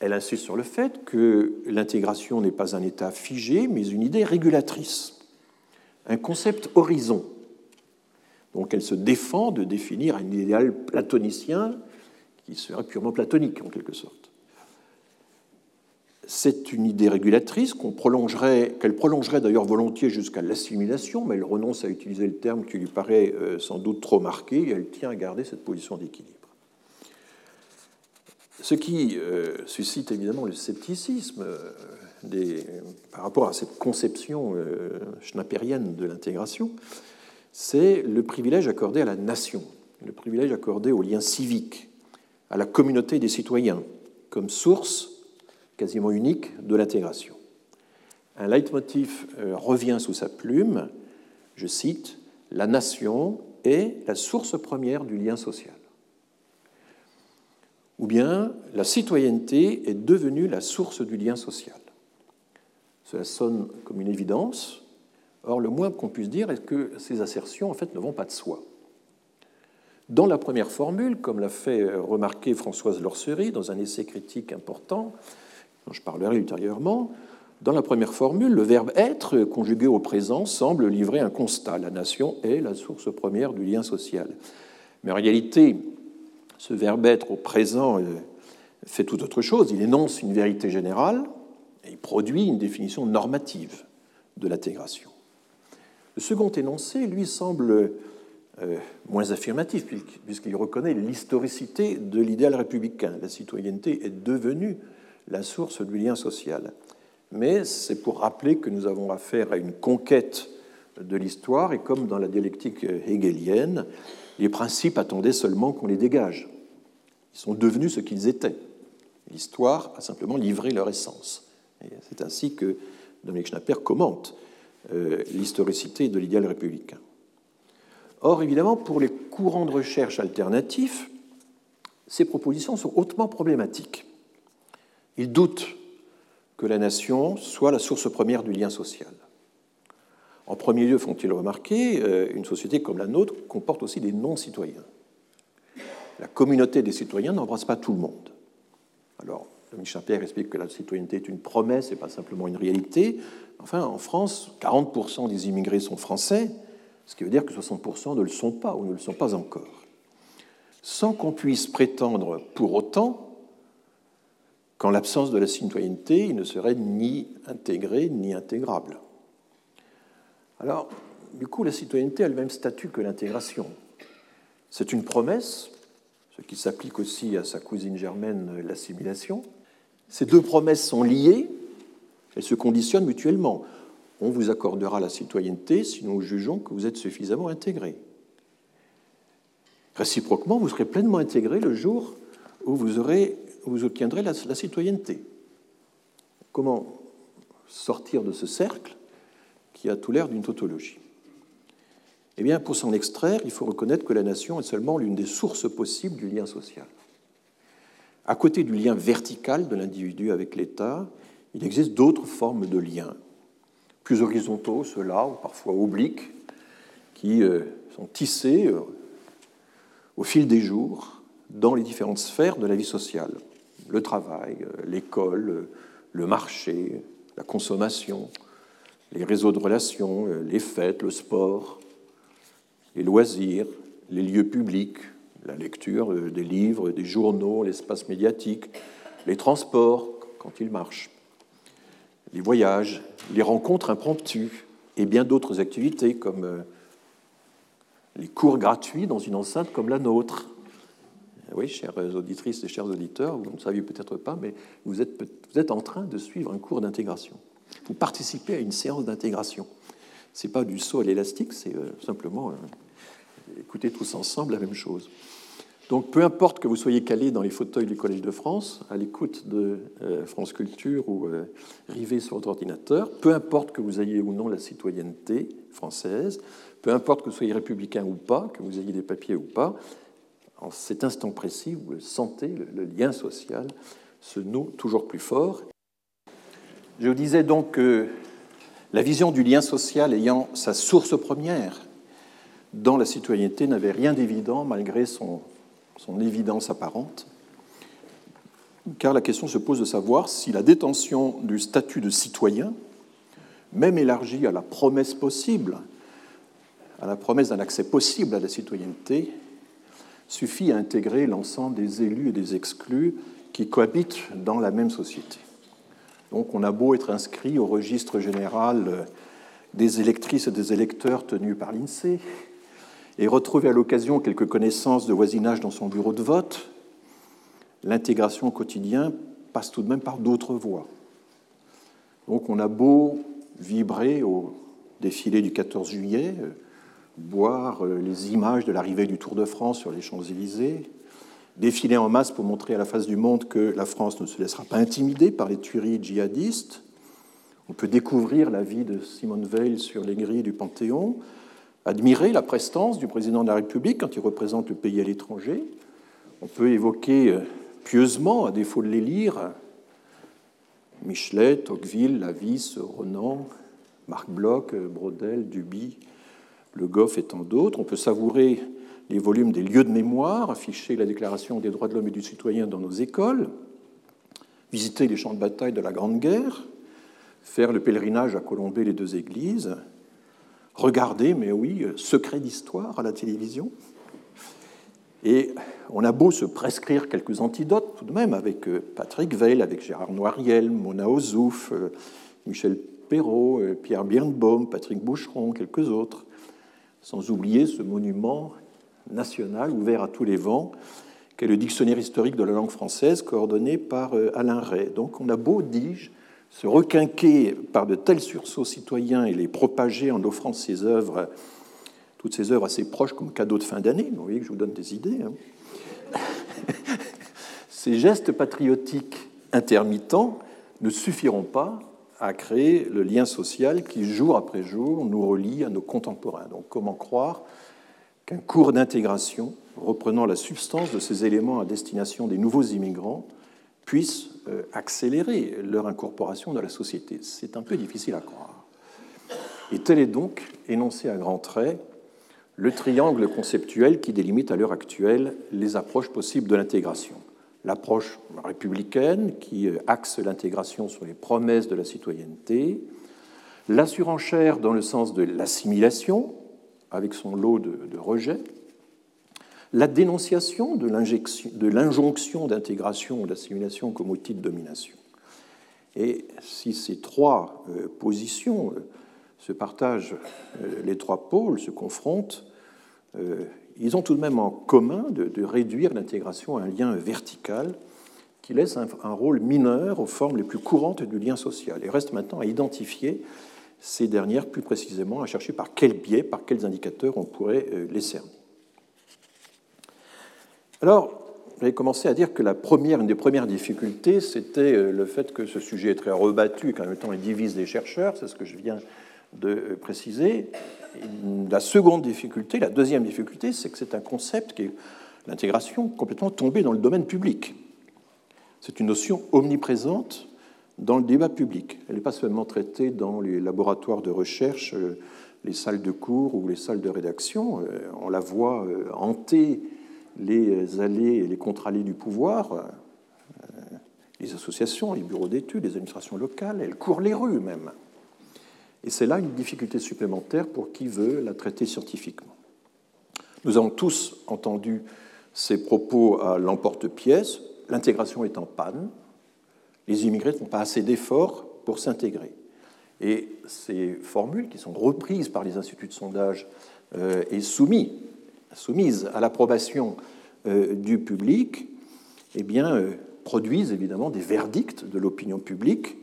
Elle insiste sur le fait que l'intégration n'est pas un état figé, mais une idée régulatrice, un concept horizon. Donc elle se défend de définir un idéal platonicien qui serait purement platonique en quelque sorte c'est une idée régulatrice qu'elle prolongerait d'ailleurs volontiers jusqu'à l'assimilation, mais elle renonce à utiliser le terme qui lui paraît euh, sans doute trop marqué et elle tient à garder cette position d'équilibre. Ce qui euh, suscite évidemment le scepticisme euh, par rapport à cette conception schnapperienne de l'intégration, c'est le privilège accordé à la nation. le privilège accordé au lien civique, à la communauté des citoyens, comme source quasiment unique de l'intégration. Un leitmotiv euh, revient sous sa plume, je cite, La nation est la source première du lien social. Ou bien la citoyenneté est devenue la source du lien social. Cela sonne comme une évidence, or le moins qu'on puisse dire est que ces assertions en fait ne vont pas de soi. Dans la première formule, comme l'a fait remarquer Françoise Lorcerie dans un essai critique important, dont je parlerai ultérieurement, dans la première formule, le verbe être, conjugué au présent, semble livrer un constat. La nation est la source première du lien social. Mais en réalité, ce verbe être au présent euh, fait tout autre chose. Il énonce une vérité générale et il produit une définition normative de l'intégration. Le second énoncé, lui, semble euh, moins affirmatif, puisqu'il reconnaît l'historicité de l'idéal républicain. La citoyenneté est devenue la source du lien social. Mais c'est pour rappeler que nous avons affaire à une conquête de l'histoire, et comme dans la dialectique hegelienne, les principes attendaient seulement qu'on les dégage. Ils sont devenus ce qu'ils étaient. L'histoire a simplement livré leur essence. C'est ainsi que Dominique Schnapper commente euh, l'historicité de l'idéal républicain. Or, évidemment, pour les courants de recherche alternatifs, ces propositions sont hautement problématiques. Ils doutent que la nation soit la source première du lien social. En premier lieu, font-ils remarquer, euh, une société comme la nôtre comporte aussi des non-citoyens. La communauté des citoyens n'embrasse pas tout le monde. Alors, Dominique Champierre explique que la citoyenneté est une promesse et pas simplement une réalité. Enfin, en France, 40% des immigrés sont français, ce qui veut dire que 60% ne le sont pas ou ne le sont pas encore. Sans qu'on puisse prétendre pour autant qu'en l'absence de la citoyenneté, il ne serait ni intégré ni intégrable. Alors, du coup, la citoyenneté a le même statut que l'intégration. C'est une promesse, ce qui s'applique aussi à sa cousine germaine, l'assimilation. Ces deux promesses sont liées, elles se conditionnent mutuellement. On vous accordera la citoyenneté si nous jugeons que vous êtes suffisamment intégré. Réciproquement, vous serez pleinement intégré le jour où vous, aurez, vous obtiendrez la, citoyenneté. Comment sortir de ce cercle qui a tout l'air d'une tautologie? Eh bien, pour s'en extraire, il faut reconnaître que la nation est seulement l'une des sources possibles du lien social. À côté du lien vertical de l'individu avec l'État, il existe d'autres formes de liens, plus horizontaux, ceux-là, ou parfois obliques, qui euh, sont tissés euh, au fil des jours dans les différentes sphères de la vie sociale. Le travail, euh, l'école, le marché, la consommation, les réseaux de relations, les fêtes, le sport, les loisirs, les lieux publics, la lecture des livres, des journaux, l'espace médiatique, les transports quand ils marchent, les voyages, les rencontres impromptues et bien d'autres activités comme euh, les cours gratuits dans une enceinte comme la nôtre. Oui, chères auditrices et chers auditeurs, vous ne saviez peut-être pas, mais vous êtes, en train de suivre un cours d'intégration. Vous participez à une séance d'intégration. Ce n'est pas du saut à l'élastique, c'est euh, simplement euh, écouter tous ensemble la même chose. Donc peu importe que vous soyez calé dans les fauteuils du Collège de France, à l'écoute de euh, France Culture ou rivé sur votre ordinateur, peu importe que vous ayez ou non la citoyenneté française, peu importe que vous soyez républicain ou pas, que vous ayez des papiers ou pas, en cet instant précis, vous le sentez, le, lien social se noue toujours plus fort. Je disais donc que la vision du lien social ayant sa source première dans la citoyenneté n'avait rien d'évident malgré son évidence apparente, car la question se pose de savoir si la détention du statut de citoyen, même élargie à la promesse possible, à la promesse d'un accès possible à la citoyenneté, suffit à intégrer l'ensemble des élus et des exclus qui cohabitent dans la même société. Donc on a beau être inscrit au registre général des électrices et des électeurs tenus par l'INSEE, et retrouver à l'occasion quelques connaissances de voisinage dans son bureau de vote, l'intégration au quotidien passe tout de même par d'autres voies. Donc on a beau vibrer au défilé du 14 juillet, boire euh, les images de l'arrivée du Tour de France sur les Champs-Élysées, défiler en masse pour montrer à la face du monde que la France ne se laissera pas intimider par les tueries djihadistes. On peut découvrir la vie de Simone Veil sur les grilles du Panthéon, admirer la prestance du président de la République quand il représente le pays à l'étranger. On peut évoquer euh, pieusement, à défaut de les lire, Michelet, Tocqueville, Lavis, Renan, Marc Bloch, Brodel, Duby, Le Goff et tant d'autres. On peut savourer les volumes des lieux de mémoire, afficher la Déclaration des droits de l'homme et du citoyen dans nos écoles, visiter les champs de bataille de la Grande Guerre, faire le pèlerinage à Colombey les deux églises, regarder, mais oui, secret d'histoire à la télévision. Et on a beau se prescrire quelques antidotes tout de même avec euh, Patrick Veil, avec Gérard Noiriel, Mona Ozouf, euh, Michel Perrault, euh, Pierre Birnbaum, Patrick Boucheron, quelques autres, sans oublier ce monument national ouvert à tous les vents, qu'est le dictionnaire historique de la langue française coordonné par Alain Ray. Donc on a beau, dis-je, se requinquer par de tels sursauts citoyens et les propager en offrant ses œuvres, toutes ces œuvres assez proches comme cadeau de fin d'année, vous voyez que je vous donne des idées, hein. *laughs* ces gestes patriotiques intermittents ne suffiront pas à créer le lien social qui, jour après jour, nous relie à nos contemporains. Donc comment croire qu'un cours d'intégration, reprenant la substance de ces éléments à destination des nouveaux immigrants, puisse euh, accélérer leur incorporation dans la société? C'est un peu difficile à croire. Et tel est donc, énoncé à grands traits, le triangle conceptuel qui délimite à l'heure actuelle les approches possibles de l'intégration. L'approche républicaine qui euh, axe l'intégration sur les promesses de la citoyenneté, la surenchère dans le sens de l'assimilation, avec son lot de, de rejet, la dénonciation de l'injonction d'intégration ou d'assimilation comme outil de domination. Et si ces trois euh, positions euh, se partagent, les trois pôles se confrontent, ils ont tout de même en commun de, réduire l'intégration à un lien vertical qui laisse un, rôle mineur aux formes les plus courantes du lien social. Il reste maintenant à identifier ces dernières plus précisément, à chercher par quel biais, par quels indicateurs on pourrait les cerner. Alors, j'avais commencé à dire que la première, une des premières difficultés, c'était euh, le fait que ce sujet est très rebattu et qu'en même temps il divise les chercheurs, c'est ce que je viens de euh, préciser. La seconde difficulté, la deuxième difficulté, c'est que c'est un concept qui est l'intégration complètement tombée dans le domaine public. C'est une notion omniprésente dans le débat public. Elle n'est pas seulement traitée dans les laboratoires de recherche, euh, les salles de cours ou les salles de rédaction. On la voit hanter les allées et les contre-allées du pouvoir, euh, les associations, les bureaux d'études, les administrations locales, elles courent les rues même. Et c'est là une difficulté supplémentaire pour qui veut la traiter scientifiquement. Nous avons tous entendu ces propos à l'emporte-pièce, l'intégration est en panne, les immigrés ne font pas assez d'efforts pour s'intégrer. Et ces formules, qui sont reprises par les instituts de sondage euh, et soumises soumises à l'approbation euh, du public, eh bien, euh, produisent évidemment des verdicts de l'opinion publique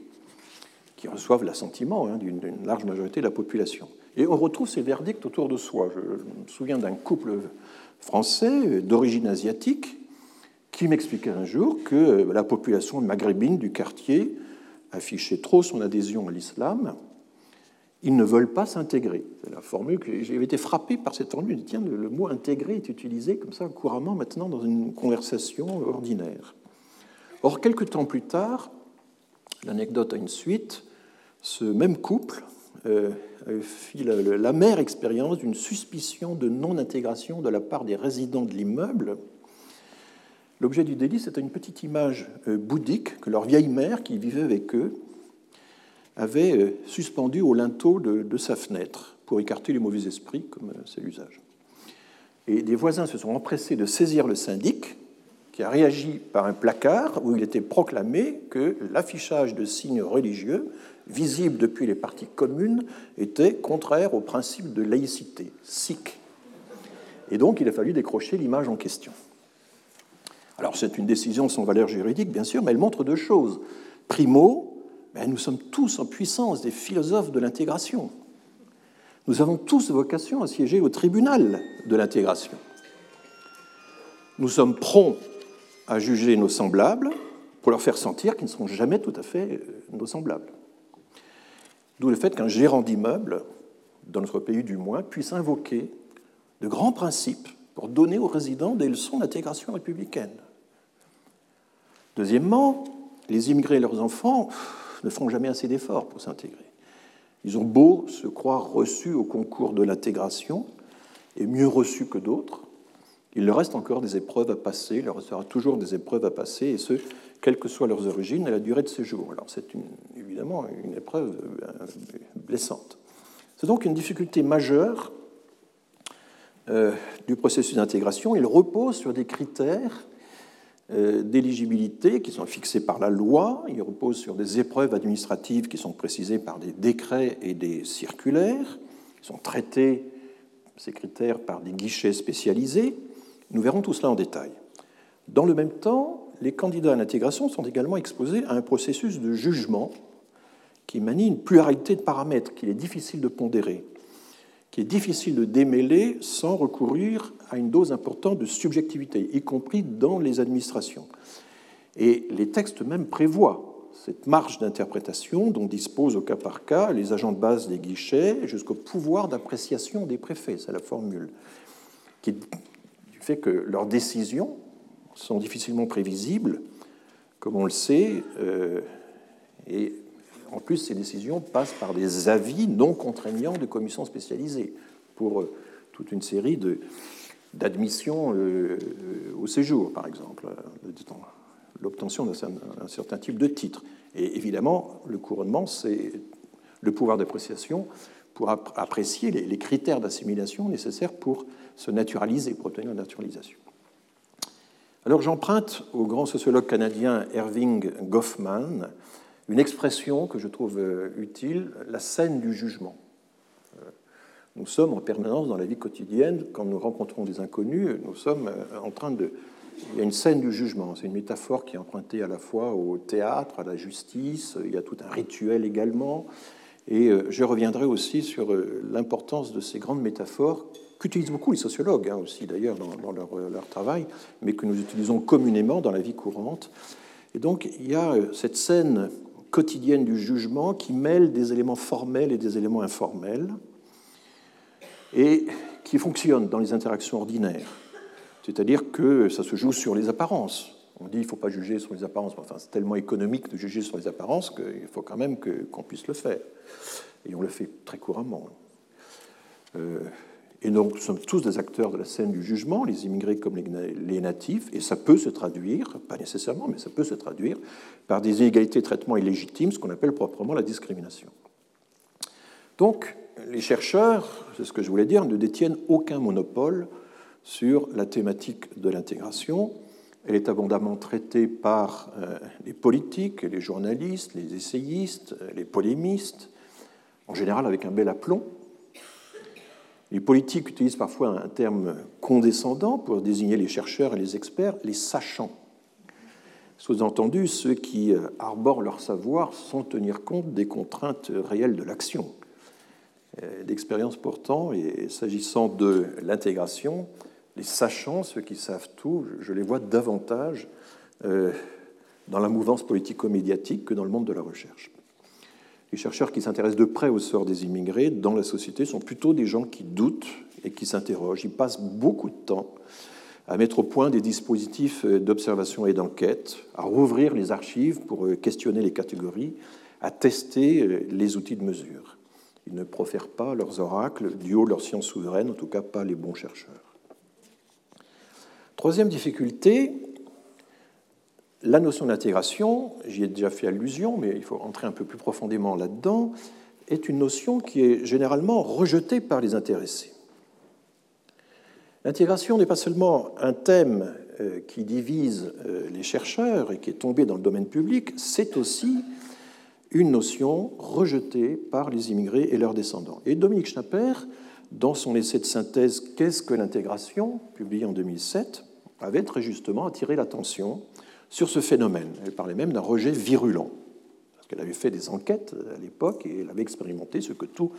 qui reçoivent l'assentiment hein, d'une large majorité de la population. Et on retrouve ces verdicts autour de soi. Je me souviens d'un couple français d'origine asiatique qui m'expliquait un jour que la population maghrébine du quartier affichait trop son adhésion à l'islam ils ne veulent pas s'intégrer. C'est la formule que j'ai été frappé par cette formule. Tiens, le mot intégrer est utilisé comme ça couramment maintenant dans une conversation ordinaire. Or, quelques temps plus tard, l'anecdote a une suite, ce même couple euh, fit l'amère expérience d'une suspicion de non-intégration de la part des résidents de l'immeuble. L'objet du délit, c'était une petite image euh, bouddhique que leur vieille mère, qui vivait avec eux, avait euh, suspendu au linteau de, sa fenêtre pour écarter les mauvais esprits, comme c'est l'usage. Et des voisins se sont empressés de saisir le syndic, qui a réagi par un placard où il était proclamé que l'affichage de signes religieux, visibles depuis les parties communes, était contraire au principe de laïcité, sikh. Et donc il a fallu décrocher l'image en question. Alors c'est une décision sans valeur juridique, bien sûr, mais elle montre deux choses. Primo, nous sommes tous en puissance des philosophes de l'intégration. Nous avons tous vocation à siéger au tribunal de l'intégration. Nous sommes prompts à juger nos semblables pour leur faire sentir qu'ils ne seront jamais tout à fait euh, nos semblables. D'où le fait qu'un gérant d'immeuble, dans notre pays du moins, puisse invoquer de grands principes pour donner aux résidents des leçons d'intégration républicaine. Deuxièmement, les immigrés et leurs enfants ne font jamais assez d'efforts pour s'intégrer. Ils ont beau se croire reçus au concours de l'intégration, et mieux reçus que d'autres, il leur reste encore des épreuves à passer, il leur restera toujours des épreuves à passer, et ce, quelles que soient leurs origines et la durée de séjour. Alors c'est évidemment une épreuve euh, blessante. C'est donc une difficulté majeure euh, du processus d'intégration. Il repose sur des critères euh, d'éligibilité qui sont fixés par la loi, il repose sur des épreuves administratives qui sont précisées par des décrets et des circulaires, qui sont traités, ces critères, par des guichets spécialisés. Nous verrons tout cela en détail. Dans le même temps, les candidats à l'intégration sont également exposés à un processus de jugement qui manie une pluralité de paramètres qu'il est difficile de pondérer, qui est difficile de démêler sans recourir à une dose importante de subjectivité, y compris dans les administrations. Et les textes même prévoient cette marge d'interprétation dont disposent au cas par cas les agents de base des guichets jusqu'au pouvoir d'appréciation des préfets, c'est la formule, qui fait que leurs décisions sont difficilement prévisibles, comme on le sait, euh, et en plus ces décisions passent par des avis non contraignants de commissions spécialisées pour euh, toute une série d'admissions euh, au séjour, par exemple, l'obtention d'un certain type de titre. Et évidemment, le couronnement, c'est le pouvoir d'appréciation pour apprécier les critères d'assimilation nécessaires pour se naturaliser, pour obtenir la naturalisation. Alors j'emprunte au grand sociologue canadien Irving Goffman une expression que je trouve euh, utile, la scène du jugement. Euh, nous sommes en permanence dans la vie quotidienne, quand nous rencontrons des inconnus, nous sommes euh, en train de... Il y a une scène du jugement, c'est une métaphore qui est empruntée à la fois au théâtre, à la justice, il y a tout un rituel également, et je reviendrai aussi sur l'importance de ces grandes métaphores qu'utilisent beaucoup les sociologues hein, aussi d'ailleurs dans, leur, leur, travail, mais que nous utilisons communément dans la vie courante. Et donc il y a euh, cette scène quotidienne du jugement qui mêle des éléments formels et des éléments informels et qui fonctionne dans les interactions ordinaires. C'est-à-dire que ça se joue sur les apparences. On dit qu'il ne faut pas juger sur les apparences. Enfin, c'est tellement économique de juger sur les apparences qu'il faut quand même qu'on puisse le faire. Et on le fait très couramment. Euh, et donc, nous sommes tous des acteurs de la scène du jugement, les immigrés comme les natifs, et ça peut se traduire, pas nécessairement, mais ça peut se traduire par des inégalités de traitement illégitimes, ce qu'on appelle proprement la discrimination. Donc, les chercheurs, c'est ce que je voulais dire, ne détiennent aucun monopole sur la thématique de l'intégration. Elle est abondamment traitée par euh, les politiques, les journalistes, les essayistes, les polémistes, en général avec un bel aplomb, les politiques utilisent parfois un terme condescendant pour désigner les chercheurs et les experts, les sachants. Sous-entendu, ceux qui euh, arborent leur savoir sans tenir compte des contraintes réelles de l'action. Euh, d'expérience pourtant, et s'agissant de l'intégration, les sachants, ceux qui savent tout, je les vois davantage euh, dans la mouvance politico-médiatique que dans le monde de la recherche. Les chercheurs qui s'intéressent de près au sort des immigrés dans la société sont plutôt des gens qui doutent et qui s'interrogent. Ils passent beaucoup de temps à mettre au point des dispositifs d'observation et d'enquête, à rouvrir les archives pour questionner les catégories, à tester les outils de mesure. Ils ne profèrent pas leurs oracles du haut de leur science souveraine, en tout cas pas les bons chercheurs. Troisième difficulté, la notion d'intégration, j'y ai déjà fait allusion, mais il faut entrer un peu plus profondément là-dedans, est une notion qui est généralement rejetée par les intéressés. L'intégration n'est pas seulement un thème euh, qui divise euh, les chercheurs et qui est tombé dans le domaine public, c'est aussi une notion rejetée par les immigrés et leurs descendants. Et Dominique Schnapper, dans son essai de synthèse Qu'est-ce que l'intégration, publié en 2007, avait très justement attiré l'attention sur ce phénomène. Elle parlait même d'un rejet virulent. Parce qu'elle avait fait des enquêtes à l'époque et elle avait expérimenté ce que tous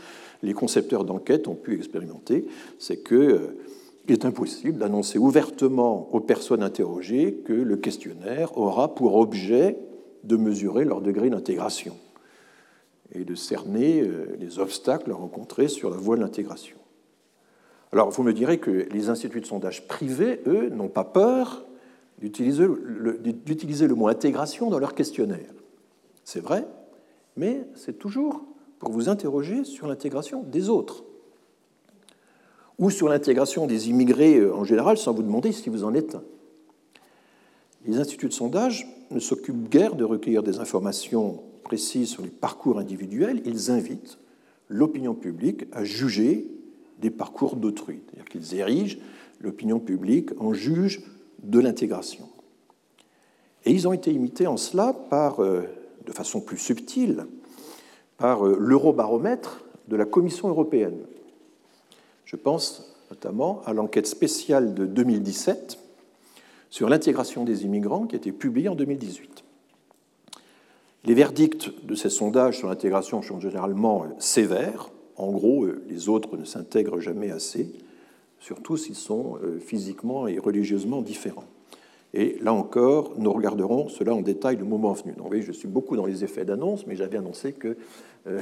les concepteurs d'enquête ont pu expérimenter, c'est qu'il euh, est impossible d'annoncer ouvertement aux personnes interrogées que le questionnaire aura pour objet de mesurer leur degré d'intégration et de cerner euh, les obstacles rencontrés sur la voie de l'intégration. Alors, vous me direz que les instituts de sondage privés, eux, n'ont pas peur d'utiliser le, mot intégration dans leur questionnaire. C'est vrai, mais c'est toujours pour vous interroger sur l'intégration des autres ou sur l'intégration des immigrés euh, en général sans vous demander si vous en êtes un. Les instituts de sondage ne s'occupent guère de recueillir des informations précises sur les parcours individuels, ils invitent l'opinion publique à juger des parcours d'autrui, c'est-à-dire qu'ils érigent l'opinion publique en juge de l'intégration. Et ils ont été imités en cela par, euh, de façon plus subtile, par euh, l'eurobaromètre de la Commission européenne. Je pense notamment à l'enquête spéciale de 2017 sur l'intégration des immigrants qui a été publiée en 2018. Les verdicts de ces sondages sur l'intégration sont généralement euh, sévères. En gros, les autres ne s'intègrent jamais assez surtout s'ils sont euh, physiquement et religieusement différents. Et là encore, nous regarderons cela en détail le moment venu. Je suis beaucoup dans les effets d'annonce, mais j'avais annoncé que euh,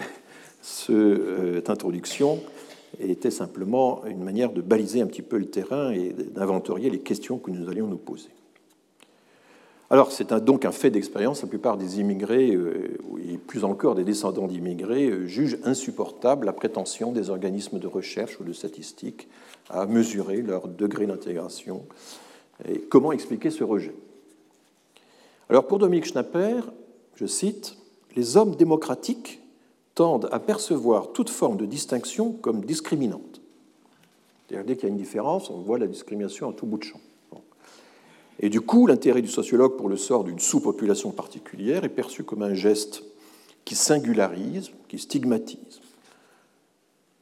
euh, cette introduction était simplement une manière de baliser un petit peu le terrain et d'inventorier les questions que nous allions nous poser. Alors, c'est donc un fait d'expérience. La plupart des immigrés, et plus encore des descendants d'immigrés, jugent insupportable la prétention des organismes de recherche ou de statistiques à mesurer leur degré d'intégration. Et comment expliquer ce rejet? Alors pour Dominique Schnapper, je cite, Les hommes démocratiques tendent à percevoir toute forme de distinction comme discriminante. C'est-à-dire dès qu'il y a une différence, on voit la discrimination à tout bout de champ. Et du coup, l'intérêt du sociologue pour le sort d'une sous-population particulière est perçu comme un geste qui singularise, qui stigmatise.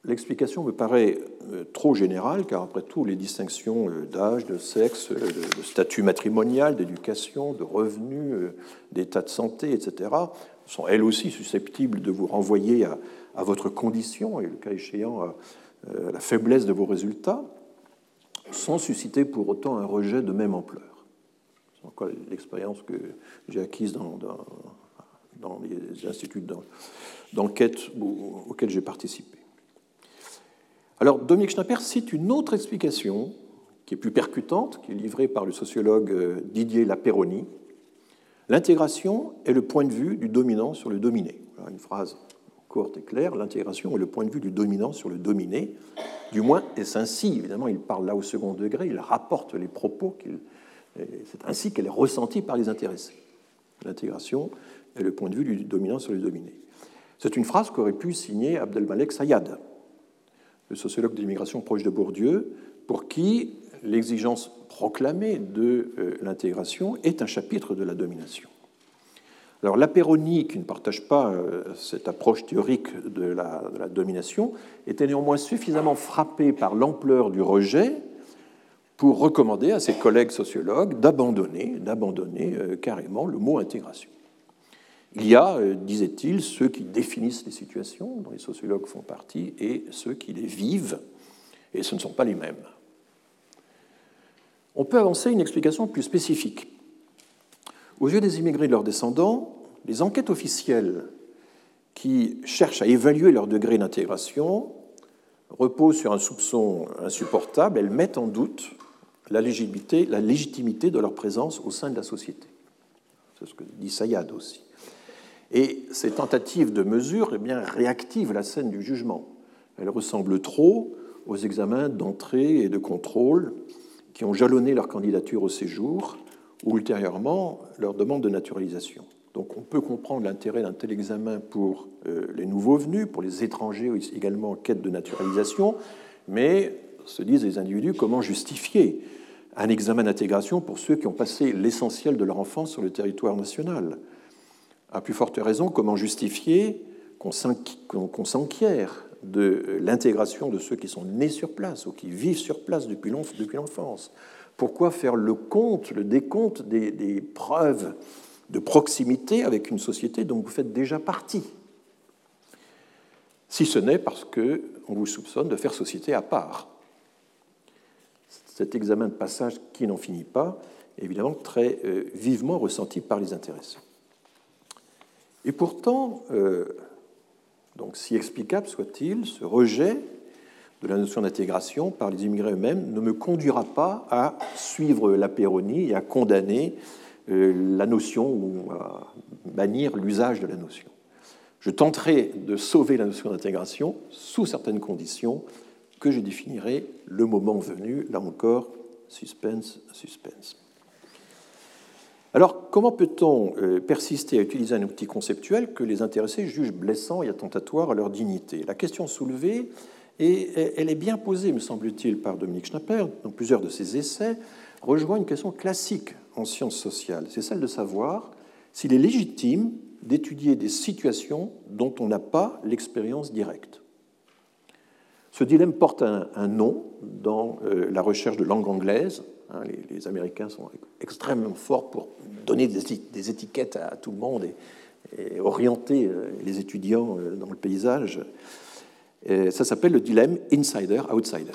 L'explication me paraît euh, trop générale, car après tout, les distinctions euh, d'âge, de sexe, euh, de statut matrimonial, d'éducation, de revenus, d'état de santé, etc., sont elles aussi susceptibles de vous renvoyer à, votre condition et, le cas échéant, à, la faiblesse de vos résultats, sans susciter pour autant un rejet de même ampleur. Encore l'expérience que j'ai acquise dans, les instituts d'enquête auxquels j'ai participé. Alors Dominique Schnapper cite une autre explication qui est plus percutante, qui est livrée par le sociologue euh, Didier Laperoni. L'intégration est le point de vue du dominant sur le dominé. une phrase courte et claire, l'intégration est le point de vue du dominant sur le dominé. Du moins, est-ce ainsi? Évidemment, il parle là au second degré, il rapporte les propos, c'est ainsi qu'elle est ressentie par les intéressés. L'intégration est le point de vue du dominant sur le dominé. C'est une phrase qu'aurait pu signer Abdelmalek Sayad, le sociologue de l'immigration proche de Bourdieu, pour qui l'exigence proclamée de euh, l'intégration est un chapitre de la domination. Alors l'Apéronie, qui ne partage pas euh, cette approche théorique de la, domination, était néanmoins suffisamment frappé par l'ampleur du rejet pour recommander à ses collègues sociologues d'abandonner, d'abandonner euh, carrément le mot intégration. Il y a, euh, disait-il, ceux qui définissent les situations, dont les sociologues font partie, et ceux qui les vivent, et ce ne sont pas les mêmes. On peut avancer une explication plus spécifique. Aux yeux des immigrés et de leurs descendants, les enquêtes officielles qui cherchent à évaluer leur degré d'intégration reposent sur un soupçon insupportable, elles mettent en doute la légitimité, de leur présence au sein de la société. C'est ce que dit Sayad aussi. Et ces tentatives de mesure eh bien, réactivent la scène du jugement. Elles ressemblent trop aux examens d'entrée et de contrôle qui ont jalonné leur candidature au séjour ou ultérieurement leur demande de naturalisation. Donc on peut comprendre l'intérêt d'un tel examen pour euh, les nouveaux venus, pour les étrangers également en quête de naturalisation, mais se disent les individus comment justifier un examen d'intégration pour ceux qui ont passé l'essentiel de leur enfance sur le territoire national. À plus forte raison, comment justifier qu'on s'enquiert de l'intégration de ceux qui sont nés sur place ou qui vivent sur place depuis l'enfance? Pourquoi faire le compte, le décompte des, preuves de proximité avec une société dont vous faites déjà partie, si ce n'est parce qu'on vous soupçonne de faire société à part. Cet examen de passage qui n'en finit pas évidemment très euh, vivement ressenti par les intéressés. Et pourtant, euh, donc si explicable soit-il, ce rejet de la notion d'intégration par les immigrés eux-mêmes ne me conduira pas à suivre la péronie et à condamner euh, la notion ou à bannir l'usage de la notion. Je tenterai de sauver la notion d'intégration sous certaines conditions que je définirai le moment venu, là encore, suspense, suspense. Alors, comment peut-on euh, persister à utiliser un outil conceptuel que les intéressés jugent blessant et attentatoire à leur dignité? La question soulevée, et elle est bien posée, me semble-t-il, par Dominique Schnapper dans plusieurs de ses essais, rejoint une question classique en sciences sociales. C'est celle de savoir s'il est légitime d'étudier des situations dont on n'a pas l'expérience directe. Ce dilemme porte un, nom dans euh, la recherche de langue anglaise. Hein, les, Américains sont extrêmement forts pour donner des, étiquettes à tout le monde et, orienter euh, les étudiants euh, dans le paysage. ça s'appelle le dilemme insider-outsider,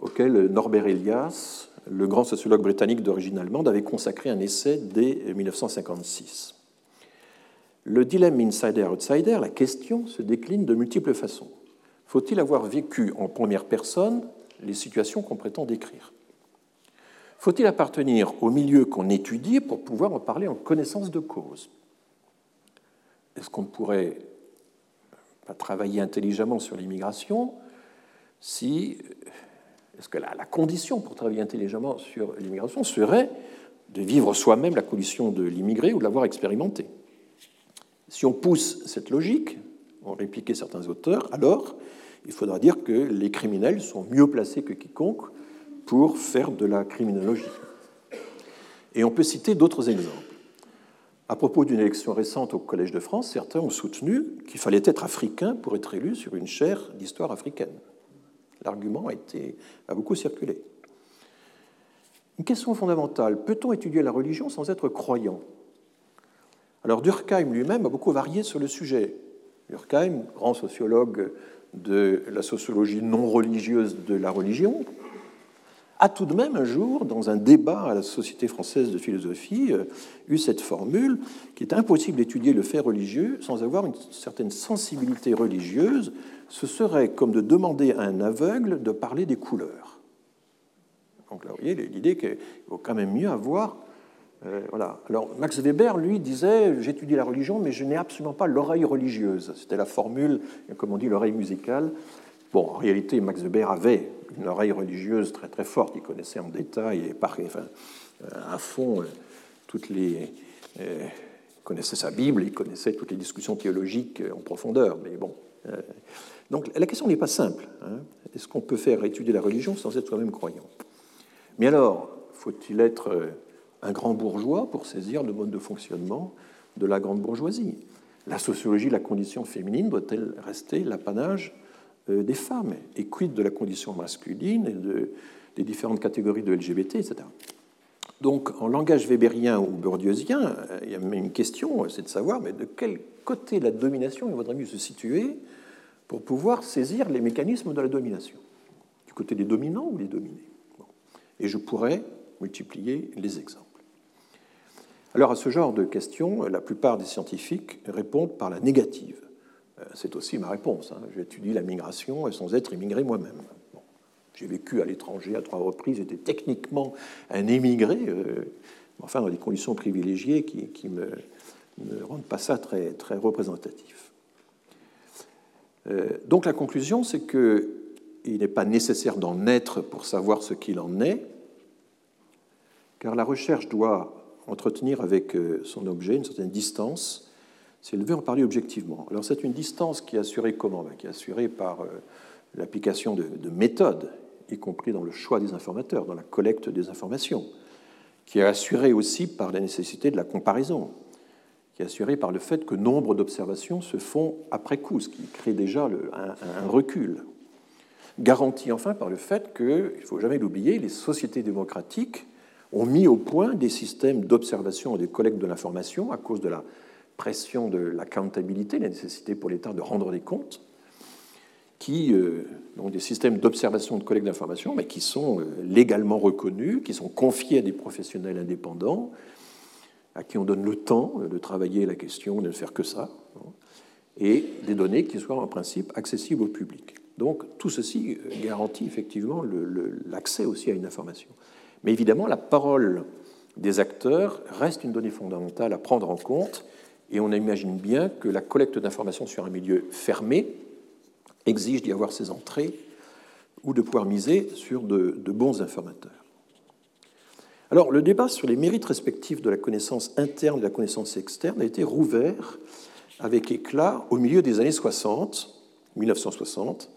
auquel Norbert Elias, le grand sociologue britannique d'origine allemande, avait consacré un essai dès 1956. Le dilemme insider-outsider, la question, se décline de multiples façons. Faut-il avoir vécu en première personne les situations qu'on prétend décrire? Faut-il appartenir au milieu qu'on étudie pour pouvoir en parler en connaissance de cause? Est-ce qu'on ne pourrait pas travailler intelligemment sur l'immigration si est-ce que la, la, condition pour travailler intelligemment sur l'immigration serait de vivre soi-même la condition de l'immigré ou de l'avoir expérimenté? Si on pousse cette logique, ont répliqué certains auteurs, alors il faudra dire que les criminels sont mieux placés que quiconque pour faire de la criminologie. Et on peut citer d'autres exemples. À propos d'une élection récente au Collège de France, certains ont soutenu qu'il fallait être africain pour être élu sur une chaire d'histoire africaine. L'argument a, a beaucoup circulé. Une question fondamentale, peut-on étudier la religion sans être croyant? Alors Durkheim lui-même a beaucoup varié sur le sujet. Durkheim, grand sociologue de la sociologie non religieuse de la religion, a tout de même un jour, dans un débat à la Société française de philosophie, euh, eu cette formule qu'il est impossible d'étudier le fait religieux sans avoir une certaine sensibilité religieuse. Ce serait comme de demander à un aveugle de parler des couleurs. Donc là, vous voyez l'idée qu'il vaut quand même mieux avoir euh, voilà. Alors Max Weber, lui, disait J'étudie la religion, mais je n'ai absolument pas l'oreille religieuse. C'était la formule, comme on dit, l'oreille musicale. Bon, en réalité, Max Weber avait une oreille religieuse très très forte. Il connaissait en détail et par, enfin, euh, à fond euh, toutes les. il connaissait sa Bible, il connaissait toutes les discussions théologiques en profondeur. Mais bon. donc la question n'est pas simple. Hein. Est-ce qu'on peut faire étudier la religion sans être soi-même croyant? Mais alors, faut-il être un grand bourgeois pour saisir le mode de fonctionnement de la grande bourgeoisie. La sociologie de la condition féminine doit-elle rester l'apanage euh, des femmes Et quid de la condition masculine et de, des différentes catégories de LGBT, etc. Donc, en langage weberien ou bourdieusien, euh, il y a même une question, c'est de savoir mais de quel côté la domination il vaudrait mieux se situer pour pouvoir saisir les mécanismes de la domination? Du côté des dominants ou des dominés? Et je pourrais multiplier les exemples. Alors à ce genre de questions, la plupart des scientifiques répondent par la négative. Euh, c'est aussi ma réponse. Hein. J'étudie la migration sans être immigré moi-même. J'ai vécu à l'étranger à trois reprises, j'étais techniquement un émigré, euh, enfin dans des conditions privilégiées qui, ne me, rendent pas ça très, très représentatif. Euh, donc la conclusion, c'est qu'il n'est pas nécessaire d'en être pour savoir ce qu'il en est, car la recherche doit entretenir avec euh, son objet une certaine distance elle veut en parler objectivement. Alors c'est une distance qui est assurée comment ben, Qui est assurée par euh, l'application de, méthodes, y compris dans le choix des informateurs, dans la collecte des informations, qui est assurée aussi par la nécessité de la comparaison, qui est assurée par le fait que nombre d'observations se font après coup, ce qui crée déjà un, un, recul. Garantie enfin par le fait que, il ne faut jamais l'oublier, les sociétés démocratiques ont mis au point des systèmes d'observation et de collecte de l'information à cause de la pression de l'accountability, la nécessité pour l'État de rendre des comptes, qui euh, ont des systèmes d'observation et de collecte d'informations, mais qui sont euh, légalement reconnus, qui sont confiés à des professionnels indépendants, à qui on donne le temps de travailler la question, de ne faire que ça, et des données qui soient en principe accessibles au public. Donc tout ceci euh, garantit effectivement l'accès aussi à une information. Mais évidemment, la parole des acteurs reste une donnée fondamentale à prendre en compte, et on imagine bien que la collecte d'informations sur un milieu fermé exige d'y avoir ses entrées ou de pouvoir miser sur de, de bons informateurs. Alors, le débat sur les mérites respectifs de la connaissance interne et de la connaissance externe a été rouvert avec éclat au milieu des années 60, 1960,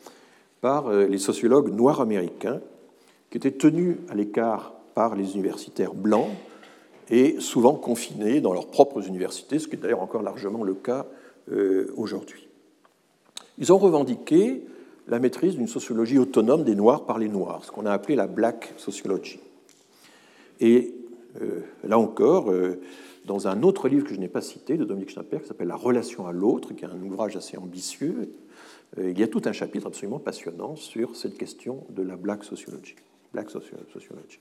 par euh, les sociologues noirs américains qui étaient tenus à l'écart par les universitaires blancs et souvent confinés dans leurs propres universités, ce qui est d'ailleurs encore largement le cas euh, aujourd'hui. Ils ont revendiqué la maîtrise d'une sociologie autonome des Noirs par les Noirs, ce qu'on a appelé la Black Sociology. Et euh, là encore, euh, dans un autre livre que je n'ai pas cité, de Dominique Schnapper, qui s'appelle La relation à l'autre, qui est un ouvrage assez ambitieux, il y a tout un chapitre absolument passionnant sur cette question de la black sociology. Black sociology.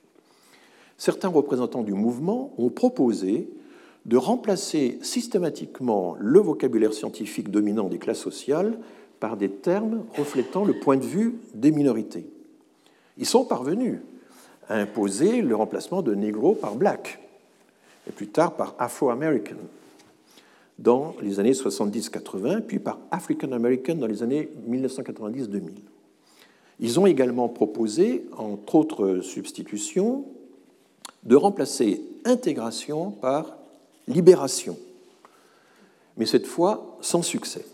Certains représentants du mouvement ont proposé de remplacer systématiquement le vocabulaire scientifique dominant des classes sociales par des termes reflétant le point de vue des minorités. Ils sont parvenus a imposé le remplacement de Negro par Black, et plus tard par Afro-American dans les années 70-80, puis par African American dans les années 1990-2000. Ils ont également proposé, entre autres substitutions, de remplacer intégration par libération, mais cette fois sans succès.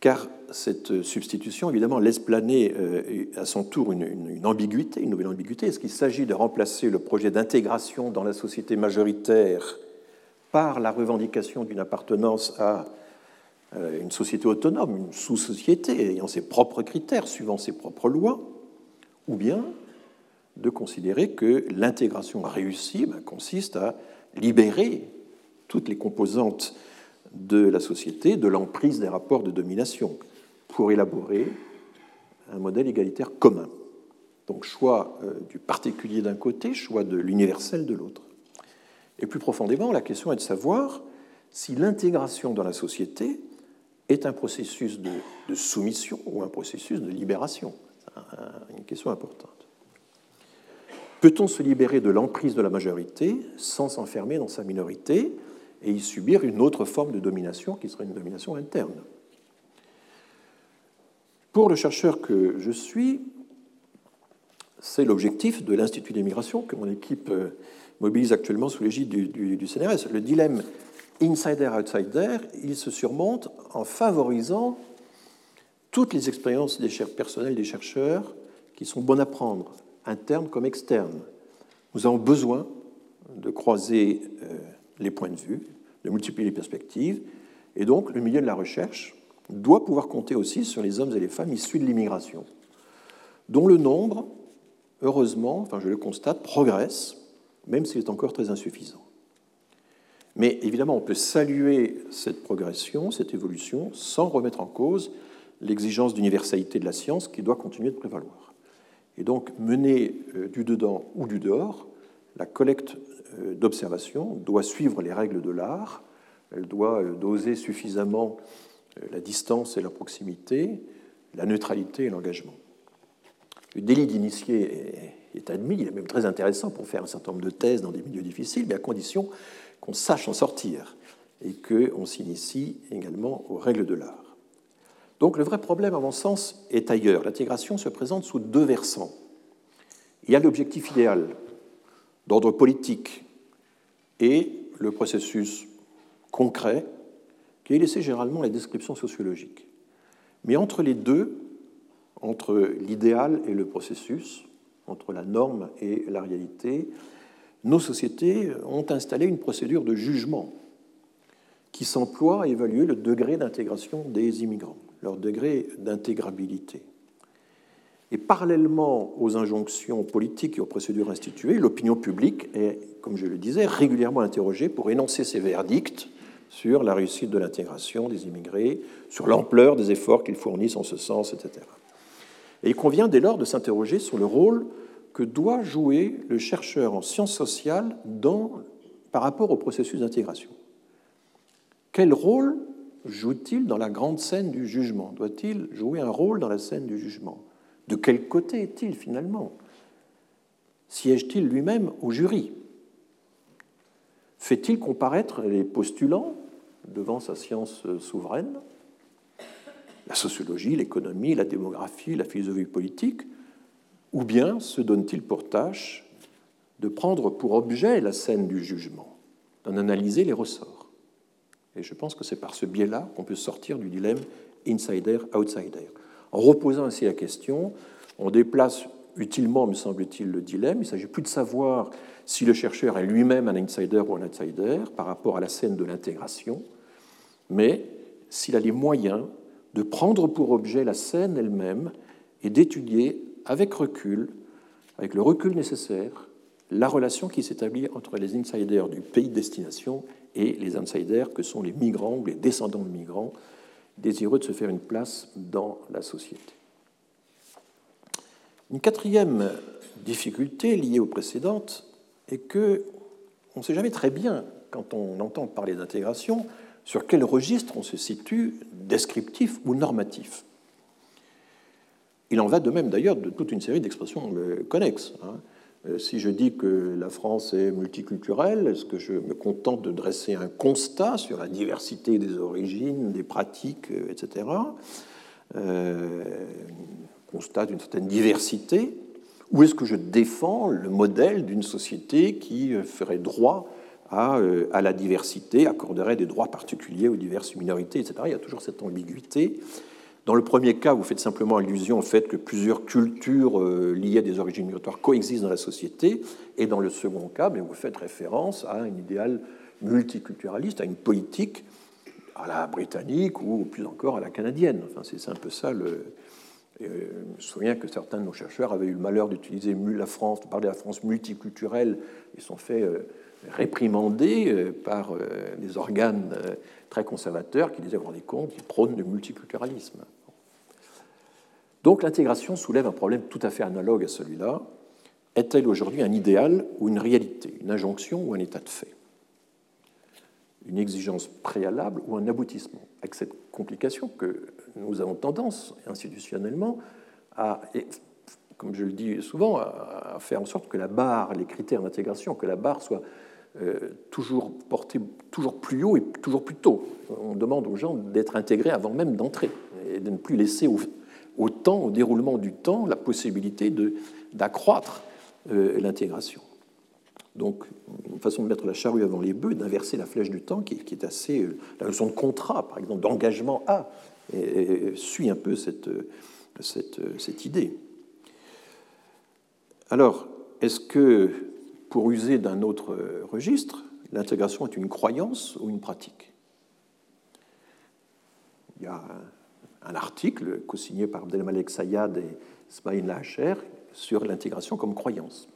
Car cette substitution, évidemment, laisse planer euh, à son tour une, ambiguïté, une nouvelle ambiguïté. Est-ce qu'il s'agit de remplacer le projet d'intégration dans la société majoritaire par la revendication d'une appartenance à euh, une société autonome, une sous-société ayant ses propres critères, suivant ses propres lois, ou bien de considérer que l'intégration réussie ben, consiste à libérer toutes les composantes de la société de l'emprise des rapports de domination pour élaborer un modèle égalitaire commun. Donc choix euh, du particulier d'un côté, choix de l'universel de l'autre. Et plus profondément, la question est de savoir si l'intégration dans la société est un processus de, soumission ou un processus de libération. C'est une question importante. Peut-on se libérer de l'emprise de la majorité sans s'enfermer dans sa minorité et y subir une autre forme de domination qui serait une domination interne? Pour le chercheur que je suis, c'est l'objectif de l'Institut des migrations que mon équipe euh, mobilise actuellement sous l'égide du, CNRS. Le dilemme insider-outsider, il se surmonte en favorisant toutes les expériences des personnelles des chercheurs qui sont bonnes à prendre, internes comme externes. Nous avons besoin de croiser euh, les points de vue, de multiplier les perspectives, et donc le milieu de la recherche doit pouvoir compter aussi sur les hommes et les femmes issus de l'immigration, dont le nombre, heureusement, enfin je le constate, progresse, même s'il est encore très insuffisant. Mais évidemment, on peut saluer cette progression, cette évolution, sans remettre en cause l'exigence d'universalité de la science qui doit continuer de prévaloir. Et donc, mener euh, du dedans ou du dehors, la collecte euh, d'observation doit suivre les règles de l'art, elle doit euh, doser suffisamment la distance et la proximité, la neutralité et l'engagement. Le délit d'initié est admis, il est même très intéressant pour faire un certain nombre de thèses dans des milieux difficiles, mais à condition qu'on sache en sortir et qu'on s'initie également aux règles de l'art. Donc le vrai problème, à mon sens, est ailleurs. L'intégration se présente sous deux versants. Il y a l'objectif idéal d'ordre politique et le processus concret qui est laissé généralement la description sociologique. Mais entre les deux, entre l'idéal et le processus, entre la norme et la réalité, nos sociétés ont installé une procédure de jugement qui s'emploie à évaluer le degré d'intégration des immigrants, leur degré d'intégrabilité. Et parallèlement aux injonctions politiques et aux procédures instituées, l'opinion publique est, comme je le disais, régulièrement interrogée pour énoncer ses verdicts sur la réussite de l'intégration des immigrés, sur l'ampleur des efforts qu'ils fournissent en ce sens, etc. Et il convient dès lors de s'interroger sur le rôle que doit jouer le chercheur en sciences sociales par rapport au processus d'intégration. Quel rôle joue-t-il dans la grande scène du jugement? Doit-il jouer un rôle dans la scène du jugement? De quel côté est-il finalement? Siège-t-il lui-même au jury? Fait-il comparaître les postulants devant sa science souveraine? La sociologie, l'économie, la démographie, la philosophie politique? Ou bien se donne-t-il pour tâche de prendre pour objet la scène du jugement, d'en analyser les ressorts? Et je pense que c'est par ce biais-là qu'on peut sortir du dilemme insider-outsider. En reposant ainsi la question, on déplace utilement, me semble-t-il, le dilemme. Il ne s'agit plus de savoir si le chercheur est lui-même un insider ou un outsider par rapport à la scène de l'intégration, mais s'il a les moyens de prendre pour objet la scène elle-même et d'étudier avec recul, avec le recul nécessaire, la relation qui s'établit entre les insiders du pays de destination et les outsiders que sont les migrants ou les descendants de migrants désireux de se faire une place dans la société. Une quatrième difficulté liée aux précédentes est que on ne sait jamais très bien, quand on entend parler d'intégration, sur quel registre on se situe, descriptif ou normatif. Il en va de même d'ailleurs de toute une série d'expressions connexes. Hein. Euh, si je dis que la France est multiculturelle, est-ce que je me contente de dresser un constat sur la diversité des origines, des pratiques, euh, etc. Euh, constat d'une certaine diversité, ou est-ce que je défends le modèle d'une société qui ferait droit à, à, la diversité, accorderait des droits particuliers aux diverses minorités, etc. Il y a toujours cette ambiguïté. Dans le premier cas, vous faites simplement allusion au fait que plusieurs cultures euh, liées à des origines migratoires coexistent dans la société, et dans le second cas, ben, vous faites référence à un idéal multiculturaliste, à une politique à la britannique ou plus encore à la canadienne. Enfin, c'est un peu ça le. Euh, je me souviens que certains de nos chercheurs avaient eu le malheur d'utiliser la France, de parler de la France multiculturelle. Ils sont fait euh, réprimander par des organes très conservateurs qui disaient, vous rendez compte, qui prônent le multiculturalisme. Donc l'intégration soulève un problème tout à fait analogue à celui-là. Est-elle aujourd'hui un idéal ou une réalité, une injonction ou un état de fait? Une exigence préalable ou un aboutissement Avec cette complication que nous avons tendance, institutionnellement, à, comme je le dis souvent, à faire en sorte que la barre, les critères d'intégration, que la barre soit euh, toujours portée toujours plus haut et toujours plus tôt. On demande aux gens d'être intégrés avant même d'entrer et de ne plus laisser au, temps, au déroulement du temps, la possibilité d'accroître euh, l'intégration. Donc, une façon de mettre la charrue avant les bœufs, d'inverser la flèche du temps, qui, est assez. Euh, la notion de contrat, par exemple, d'engagement à, suit un peu cette, cette, cette idée. Alors, est-ce que, pour user d'un autre registre, l'intégration est une croyance ou une pratique Il y a un article co-signé par Abdelmalek Sayad et Smaïn Lacher sur l'intégration comme croyance.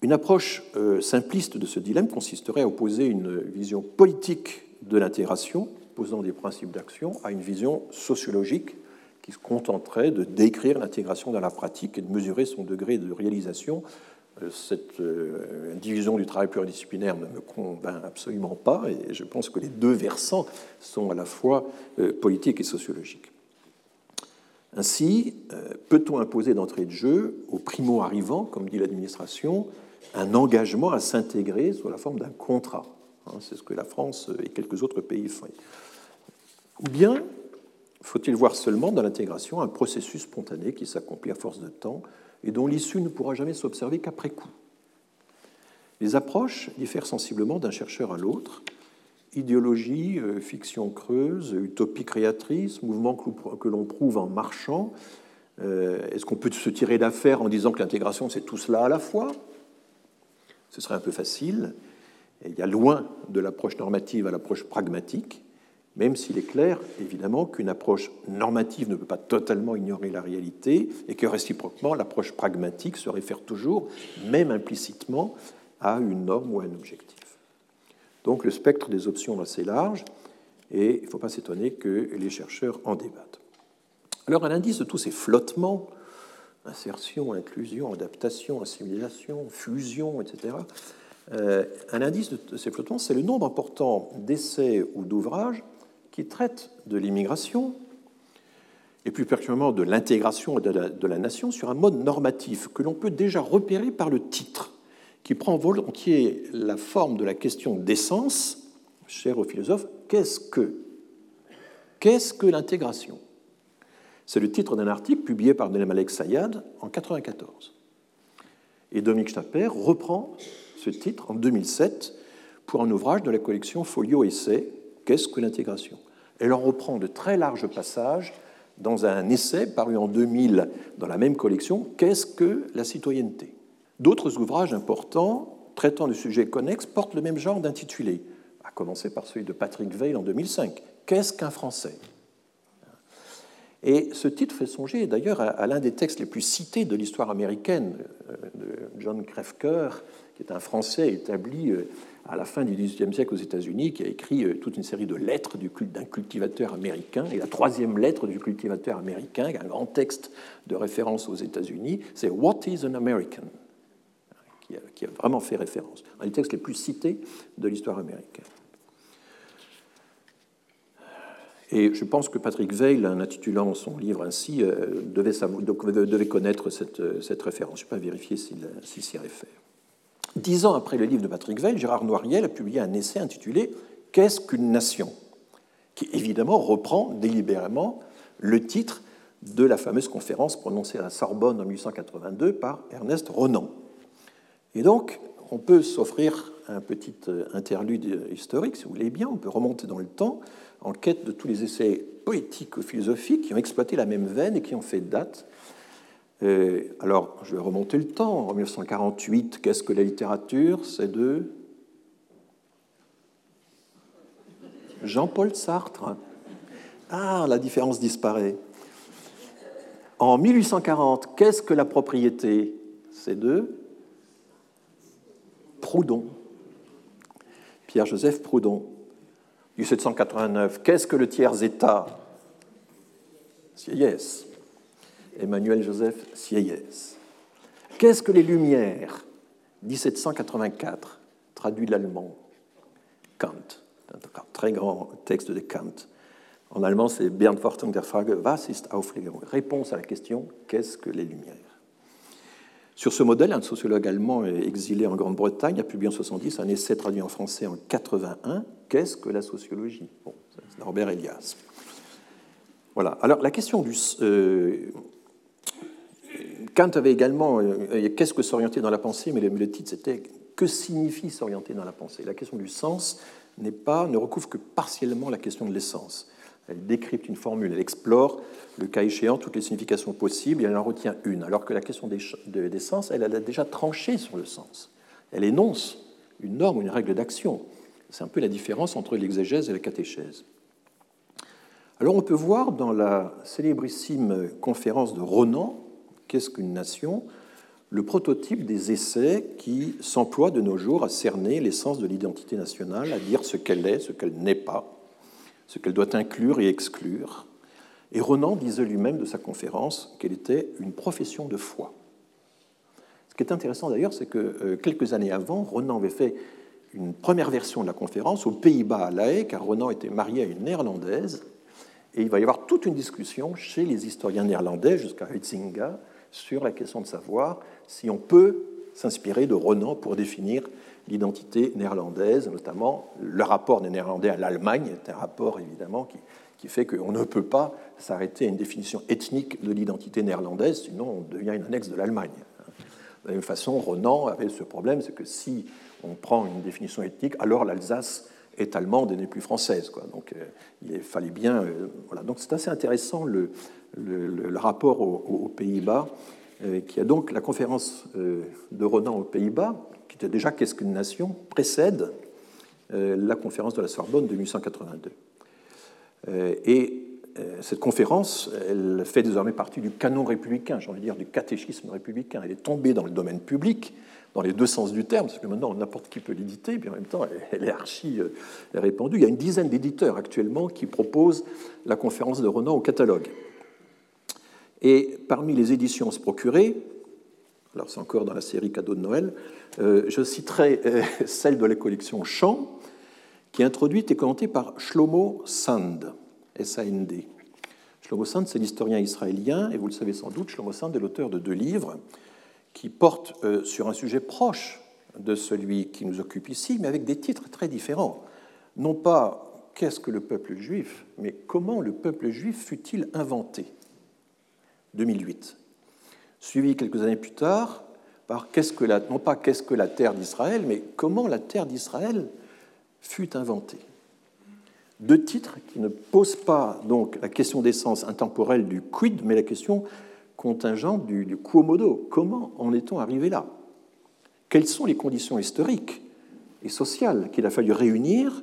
Une approche euh, simpliste de ce dilemme consisterait à opposer une vision politique de l'intégration, posant des principes d'action, à une vision sociologique qui se contenterait de décrire l'intégration dans la pratique et de mesurer son degré de réalisation euh, cette euh, division du travail pluridisciplinaire ne me convainc absolument pas, et je pense que les deux versants sont à la fois euh, politiques et sociologiques. Ainsi, peut-on imposer d'entrée de jeu aux primo-arrivants, comme dit l'administration, un engagement à s'intégrer sous la forme d'un contrat? Hein, C'est ce que la France et quelques autres pays font. Ou bien faut-il voir seulement dans l'intégration un processus spontané qui s'accomplit à force de temps et dont l'issue ne pourra jamais s'observer qu'après coup? Les approches diffèrent sensiblement d'un chercheur à l'autre. Idéologie, euh, fiction creuse, utopie créatrice, mouvement que l'on prouve en marchant. Euh, est-ce qu'on peut se tirer d'affaire en disant que l'intégration, c'est tout cela à la fois? Ce serait un peu facile. il y a loin de l'approche normative à l'approche pragmatique. Même s'il est clair, évidemment, qu'une approche normative ne peut pas totalement ignorer la réalité et que réciproquement, l'approche pragmatique se réfère toujours, même implicitement, à une norme ou à un objectif. Donc le spectre des options est assez large et il ne faut pas s'étonner que les chercheurs en débattent. Alors, un indice de tous ces flottements, insertion, inclusion, adaptation, assimilation, fusion, etc., euh, un indice de ces flottements, c'est le nombre important d'essais ou d'ouvrages qui traitent de l'immigration, et plus particulièrement de l'intégration de, la, nation sur un mode normatif que l'on peut déjà repérer par le titre, qui prend volontiers la forme de la question d'essence, cher aux philosophes, qu'est-ce que Qu'est-ce que l'intégration? C'est le titre d'un article publié par Malek Sayad en 1994. Et Dominique Schnapper reprend ce titre en 2007 pour un ouvrage de la collection Folio Essai, Qu'est-ce que l'intégration Elle en reprend de très larges passages dans un essai paru en 2000 dans la même collection, Qu'est-ce que la citoyenneté? D'autres ouvrages importants traitant de sujets connexes portent le même genre d'intitulé, à commencer par celui de Patrick Veil en 2005, Qu'est-ce qu'un Français? Et ce titre fait songer d'ailleurs à, l'un des textes les plus cités de l'histoire américaine, euh, de John Krefker, qui est un Français établi euh, à la fin du XVIIIe siècle aux États-Unis, qui a écrit euh, toute une série de lettres d'un cultivateur américain. Et la troisième lettre du cultivateur américain, un grand texte de référence aux États-Unis, c'est What is an American? Qui a, vraiment fait référence. Un des textes les plus cités de l'histoire américaine. Et je pense que Patrick Veil, en intitulant son livre ainsi, euh, devait, connaître cette, cette référence. Je ne vais pas vérifier s'il s'y réfère. Dix ans après le livre de Patrick Veil, Gérard Noiriel a publié un essai intitulé Qu'est-ce qu'une nation? qui évidemment reprend délibérément le titre de la fameuse conférence prononcée à la Sorbonne en 1882 par Ernest Renan. Et donc, on peut s'offrir un petit euh, interlude historique, si vous voulez bien, on peut remonter dans le temps en quête de tous les essais poétiques ou philosophiques qui ont exploité la même veine et qui ont fait date euh, alors, je vais remonter le temps. En 1948, qu'est-ce que la littérature? C'est de Jean-Paul Sartre. Ah, la différence disparaît. En 1840, qu'est-ce que la propriété? C'est de Proudhon. Pierre-Joseph Proudhon. 1789, qu'est-ce que le tiers-État? Sieyès. Emmanuel Joseph Sieyès. Qu'est-ce que les Lumières? 1784, traduit l'allemand. Kant, un très grand texte de Kant. En allemand, c'est Beantwortung der Frage Was ist Aufklärung Réponse à la question Qu'est-ce que les Lumières? Sur ce modèle, un sociologue allemand exilé en Grande-Bretagne a publié en 70 un essai traduit en français en 81 Qu'est-ce que la sociologie? Bon, C'est Norbert Elias. Voilà. Alors, la question du. Euh, Kant avait également euh, Qu'est-ce que s'orienter dans la pensée mais le, titre c'était Que signifie s'orienter dans la pensée? La question du sens n'est pas, ne recouvre que partiellement la question de l'essence. Elle décrypte une formule, elle explore, le cas échéant, toutes les significations possibles et elle en retient une, alors que la question des, des sens, elle, elle a déjà tranché sur le sens. Elle énonce une norme, une règle d'action. C'est un peu la différence entre l'exégèse et la catéchèse. Alors on peut voir dans la célébrissime conférence de Ronan, Qu'est-ce qu'une nation? Le prototype des essais qui s'emploient de nos jours à cerner l'essence de l'identité nationale, à dire ce qu'elle est, ce qu'elle n'est pas, ce qu'elle doit inclure et exclure. Et Renan disait lui-même de sa conférence qu'elle était une profession de foi. Ce qui est intéressant d'ailleurs, c'est que euh, quelques années avant, Renan avait fait une première version de la conférence aux Pays-Bas à La Haye, car Renan était marié à une néerlandaise, et il va y avoir toute une discussion chez les historiens néerlandais jusqu'à Huizinga sur la question de savoir si on peut s'inspirer de Renan pour définir l'identité néerlandaise, notamment le rapport des Néerlandais à l'Allemagne est un rapport évidemment qui, qui fait qu'on ne peut pas s'arrêter à une définition ethnique de l'identité néerlandaise, sinon on devient une annexe de l'Allemagne. De la même façon, Renan avait ce problème, c'est que si on prend une définition ethnique, alors l'Alsace est allemande et n'est plus française. Donc euh, il fallait bien. Euh, voilà. Donc c'est assez intéressant le, le, rapport aux, Pays-Bas, euh, qui a donc la conférence euh, de Renan aux Pays-Bas, qui était déjà Qu'est-ce qu'une nation précède euh, la conférence de la Sorbonne de 1882. Et cette conférence, elle fait désormais partie du canon républicain, j'ai envie de dire du catéchisme républicain. Elle est tombée dans le domaine public, dans les deux sens du terme, parce que maintenant n'importe qui peut l'éditer, mais en même temps elle est archi répandue. Il y a une dizaine d'éditeurs actuellement qui proposent la conférence de Renan au catalogue. Et parmi les éditions se procurer, alors c'est encore dans la série Cadeaux de Noël, euh, je citerai euh, *laughs* celle de la collection Chant, qui est introduite et commentée par Shlomo Sand, S-A-N-D. Shlomo Sand, c'est l'historien israélien, et vous le savez sans doute, Shlomo Sand est l'auteur de deux livres qui portent euh, sur un sujet proche de celui qui nous occupe ici, mais avec des titres très différents. Non pas qu'est-ce que le peuple juif, mais comment le peuple juif fut-il inventé 2008. Suivi quelques années plus tard par qu'est-ce que la, non pas qu'est-ce que la terre d'Israël, mais comment la terre d'Israël fut inventée. Deux titres qui ne posent pas donc la question d'essence intemporelle du quid, mais la question contingente du, du quo modo. Comment en est-on arrivé là? Quelles sont les conditions historiques et sociales qu'il a fallu réunir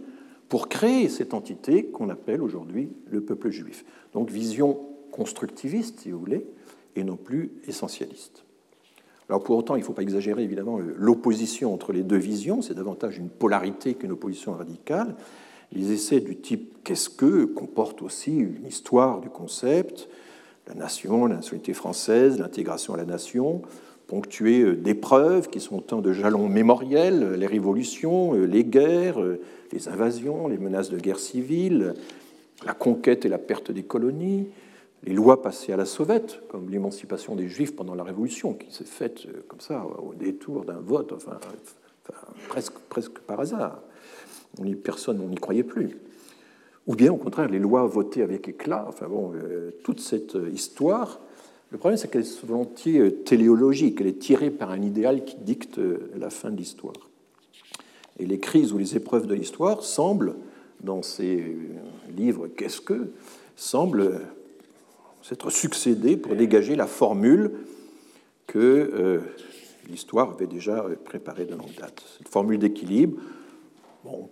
pour créer cette entité qu'on appelle aujourd'hui le peuple juif? Donc vision constructiviste, si vous voulez, et non plus essentialiste. Alors pour autant, il ne faut pas exagérer évidemment l'opposition entre les deux visions, c'est davantage une polarité qu'une opposition radicale. Les essais du type qu'est-ce que? comportent aussi une histoire du concept, la nation, la nationalité française, l'intégration à la nation, ponctuée d'épreuves qui sont autant de jalons mémoriels, les révolutions, les guerres, les invasions, les menaces de guerre civile, la conquête et la perte des colonies, les lois passées à la sauvette, comme l'émancipation des Juifs pendant la Révolution, qui s'est faite euh, comme ça, au détour d'un vote, enfin, presque, presque par hasard. On y, personne, n'y croyait plus. Ou bien, au contraire, les lois votées avec éclat, enfin bon, euh, toute cette euh, histoire, le problème, c'est qu'elle est volontiers téléologique, elle est tirée par un idéal qui dicte la fin de l'histoire. Et les crises ou les épreuves de l'histoire semblent, dans ces livres Qu'est-ce que semblent s'être succédé pour dégager la formule que euh, l'histoire avait déjà préparée de longue date. Cette formule d'équilibre,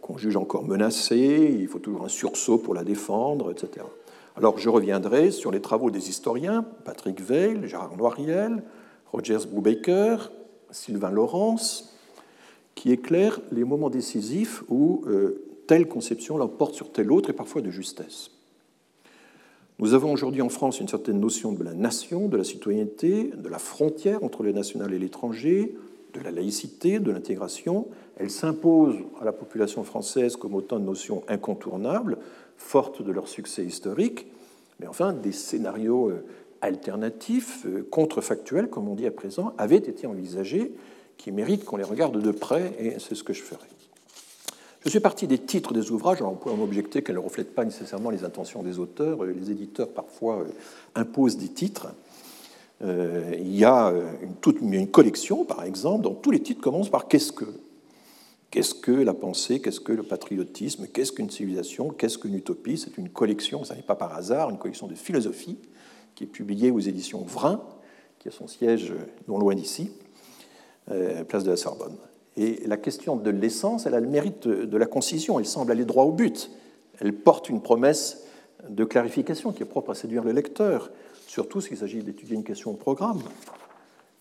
qu'on juge encore menacée, il faut toujours un sursaut pour la défendre, etc. Alors je reviendrai sur les travaux des historiens, Patrick Veil, Gérard Noiriel, Rogers Brubaker, Sylvain Laurence, qui éclairent les moments décisifs où euh, telle conception l'emporte sur telle autre, et parfois de justesse. Nous avons aujourd'hui en France une certaine notion de la nation, de la citoyenneté, de la frontière entre le national et l'étranger, de la laïcité, de l'intégration. Elle s'impose à la population française comme autant de notions incontournables, fortes de leur succès historique, mais enfin des scénarios euh, alternatifs, euh, contrefactuels, comme on dit à présent, avaient été envisagés, qui méritent qu'on les regarde de près, et c'est ce que je ferai. Je suis parti des titres des ouvrages. on peut en objecter qu'elles ne reflètent pas nécessairement les intentions des auteurs. Les éditeurs, parfois, euh, imposent des titres. Euh, il y a euh, une collection, par exemple, dont tous les titres commencent par Qu'est-ce que? Qu'est-ce que la pensée? Qu'est-ce que le patriotisme? Qu'est-ce qu'une civilisation? Qu'est-ce qu'une utopie? C'est une collection, ça n'est pas par hasard, une collection de philosophie qui est publiée aux éditions Vrin, qui a son siège non loin d'ici, place de la Sorbonne. Et la question de l'essence, elle a le mérite de la concision, elle semble aller droit au but. Elle porte une promesse de clarification qui est propre à séduire le lecteur, surtout s'il s'agit d'étudier une question de programme.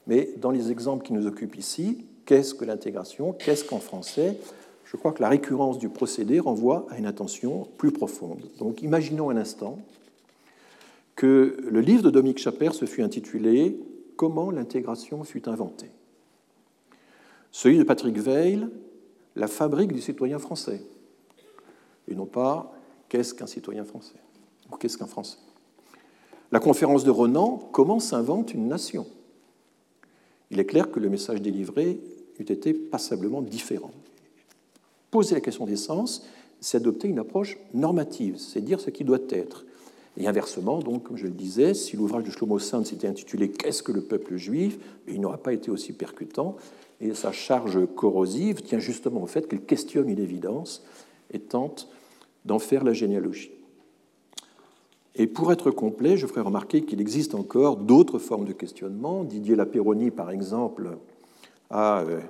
Mais dans les exemples qui nous occupent ici, qu'est-ce que l'intégration Qu'est-ce qu'en français? Je crois que la récurrence du procédé renvoie à une attention plus profonde. Donc imaginons un instant que le livre de Dominique Chaper se fut intitulé Comment l'intégration fut inventée celui de Patrick Veil, la fabrique du citoyen français, et non pas qu'est-ce qu'un citoyen français ou qu'est-ce qu'un Français. La conférence de Renan, comment s'invente une nation? Il est clair que le message délivré eût été passablement différent. Poser la question des sens, c'est adopter une approche normative, c'est dire ce qui doit être. Et inversement, donc, comme je le disais, si l'ouvrage de Shlomo Sand s'était intitulé Qu'est-ce que le peuple juif? Il n'aurait pas été aussi percutant et sa charge corrosive tient justement au fait qu'elle questionne une évidence et tente d'en faire la généalogie. Et pour être complet, je ferai remarquer qu'il existe encore d'autres formes de questionnement. Didier Lapéroni, par exemple, a euh,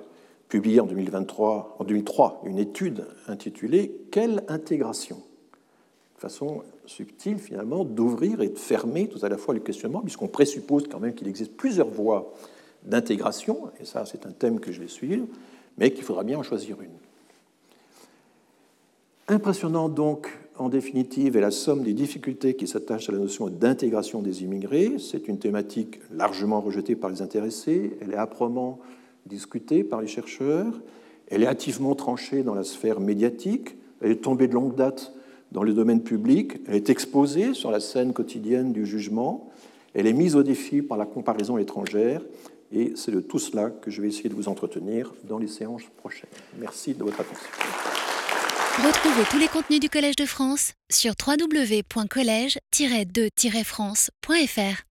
publié en, 2023, en 2003 une étude intitulée Quelle intégration? Façon subtile finalement d'ouvrir et de fermer tout à la fois le questionnement, puisqu'on présuppose quand même qu'il existe plusieurs voies d'intégration, et ça c'est un thème que je vais suivre, mais qu'il faudra bien en choisir une. Impressionnant donc, en définitive, est la somme des difficultés qui s'attachent à la notion d'intégration des immigrés. C'est une thématique largement rejetée par les intéressés, elle est âprement discutée par les chercheurs, elle est hâtivement tranchée dans la sphère médiatique, elle est tombée de longue date dans le domaine public, elle est exposée sur la scène quotidienne du jugement, elle est mise au défi par la comparaison étrangère, et c'est de tout cela que je vais essayer de vous entretenir dans les séances prochaines. Merci de votre attention. Retrouvez tous les contenus du Collège de France sur www.colège-2-france.fr.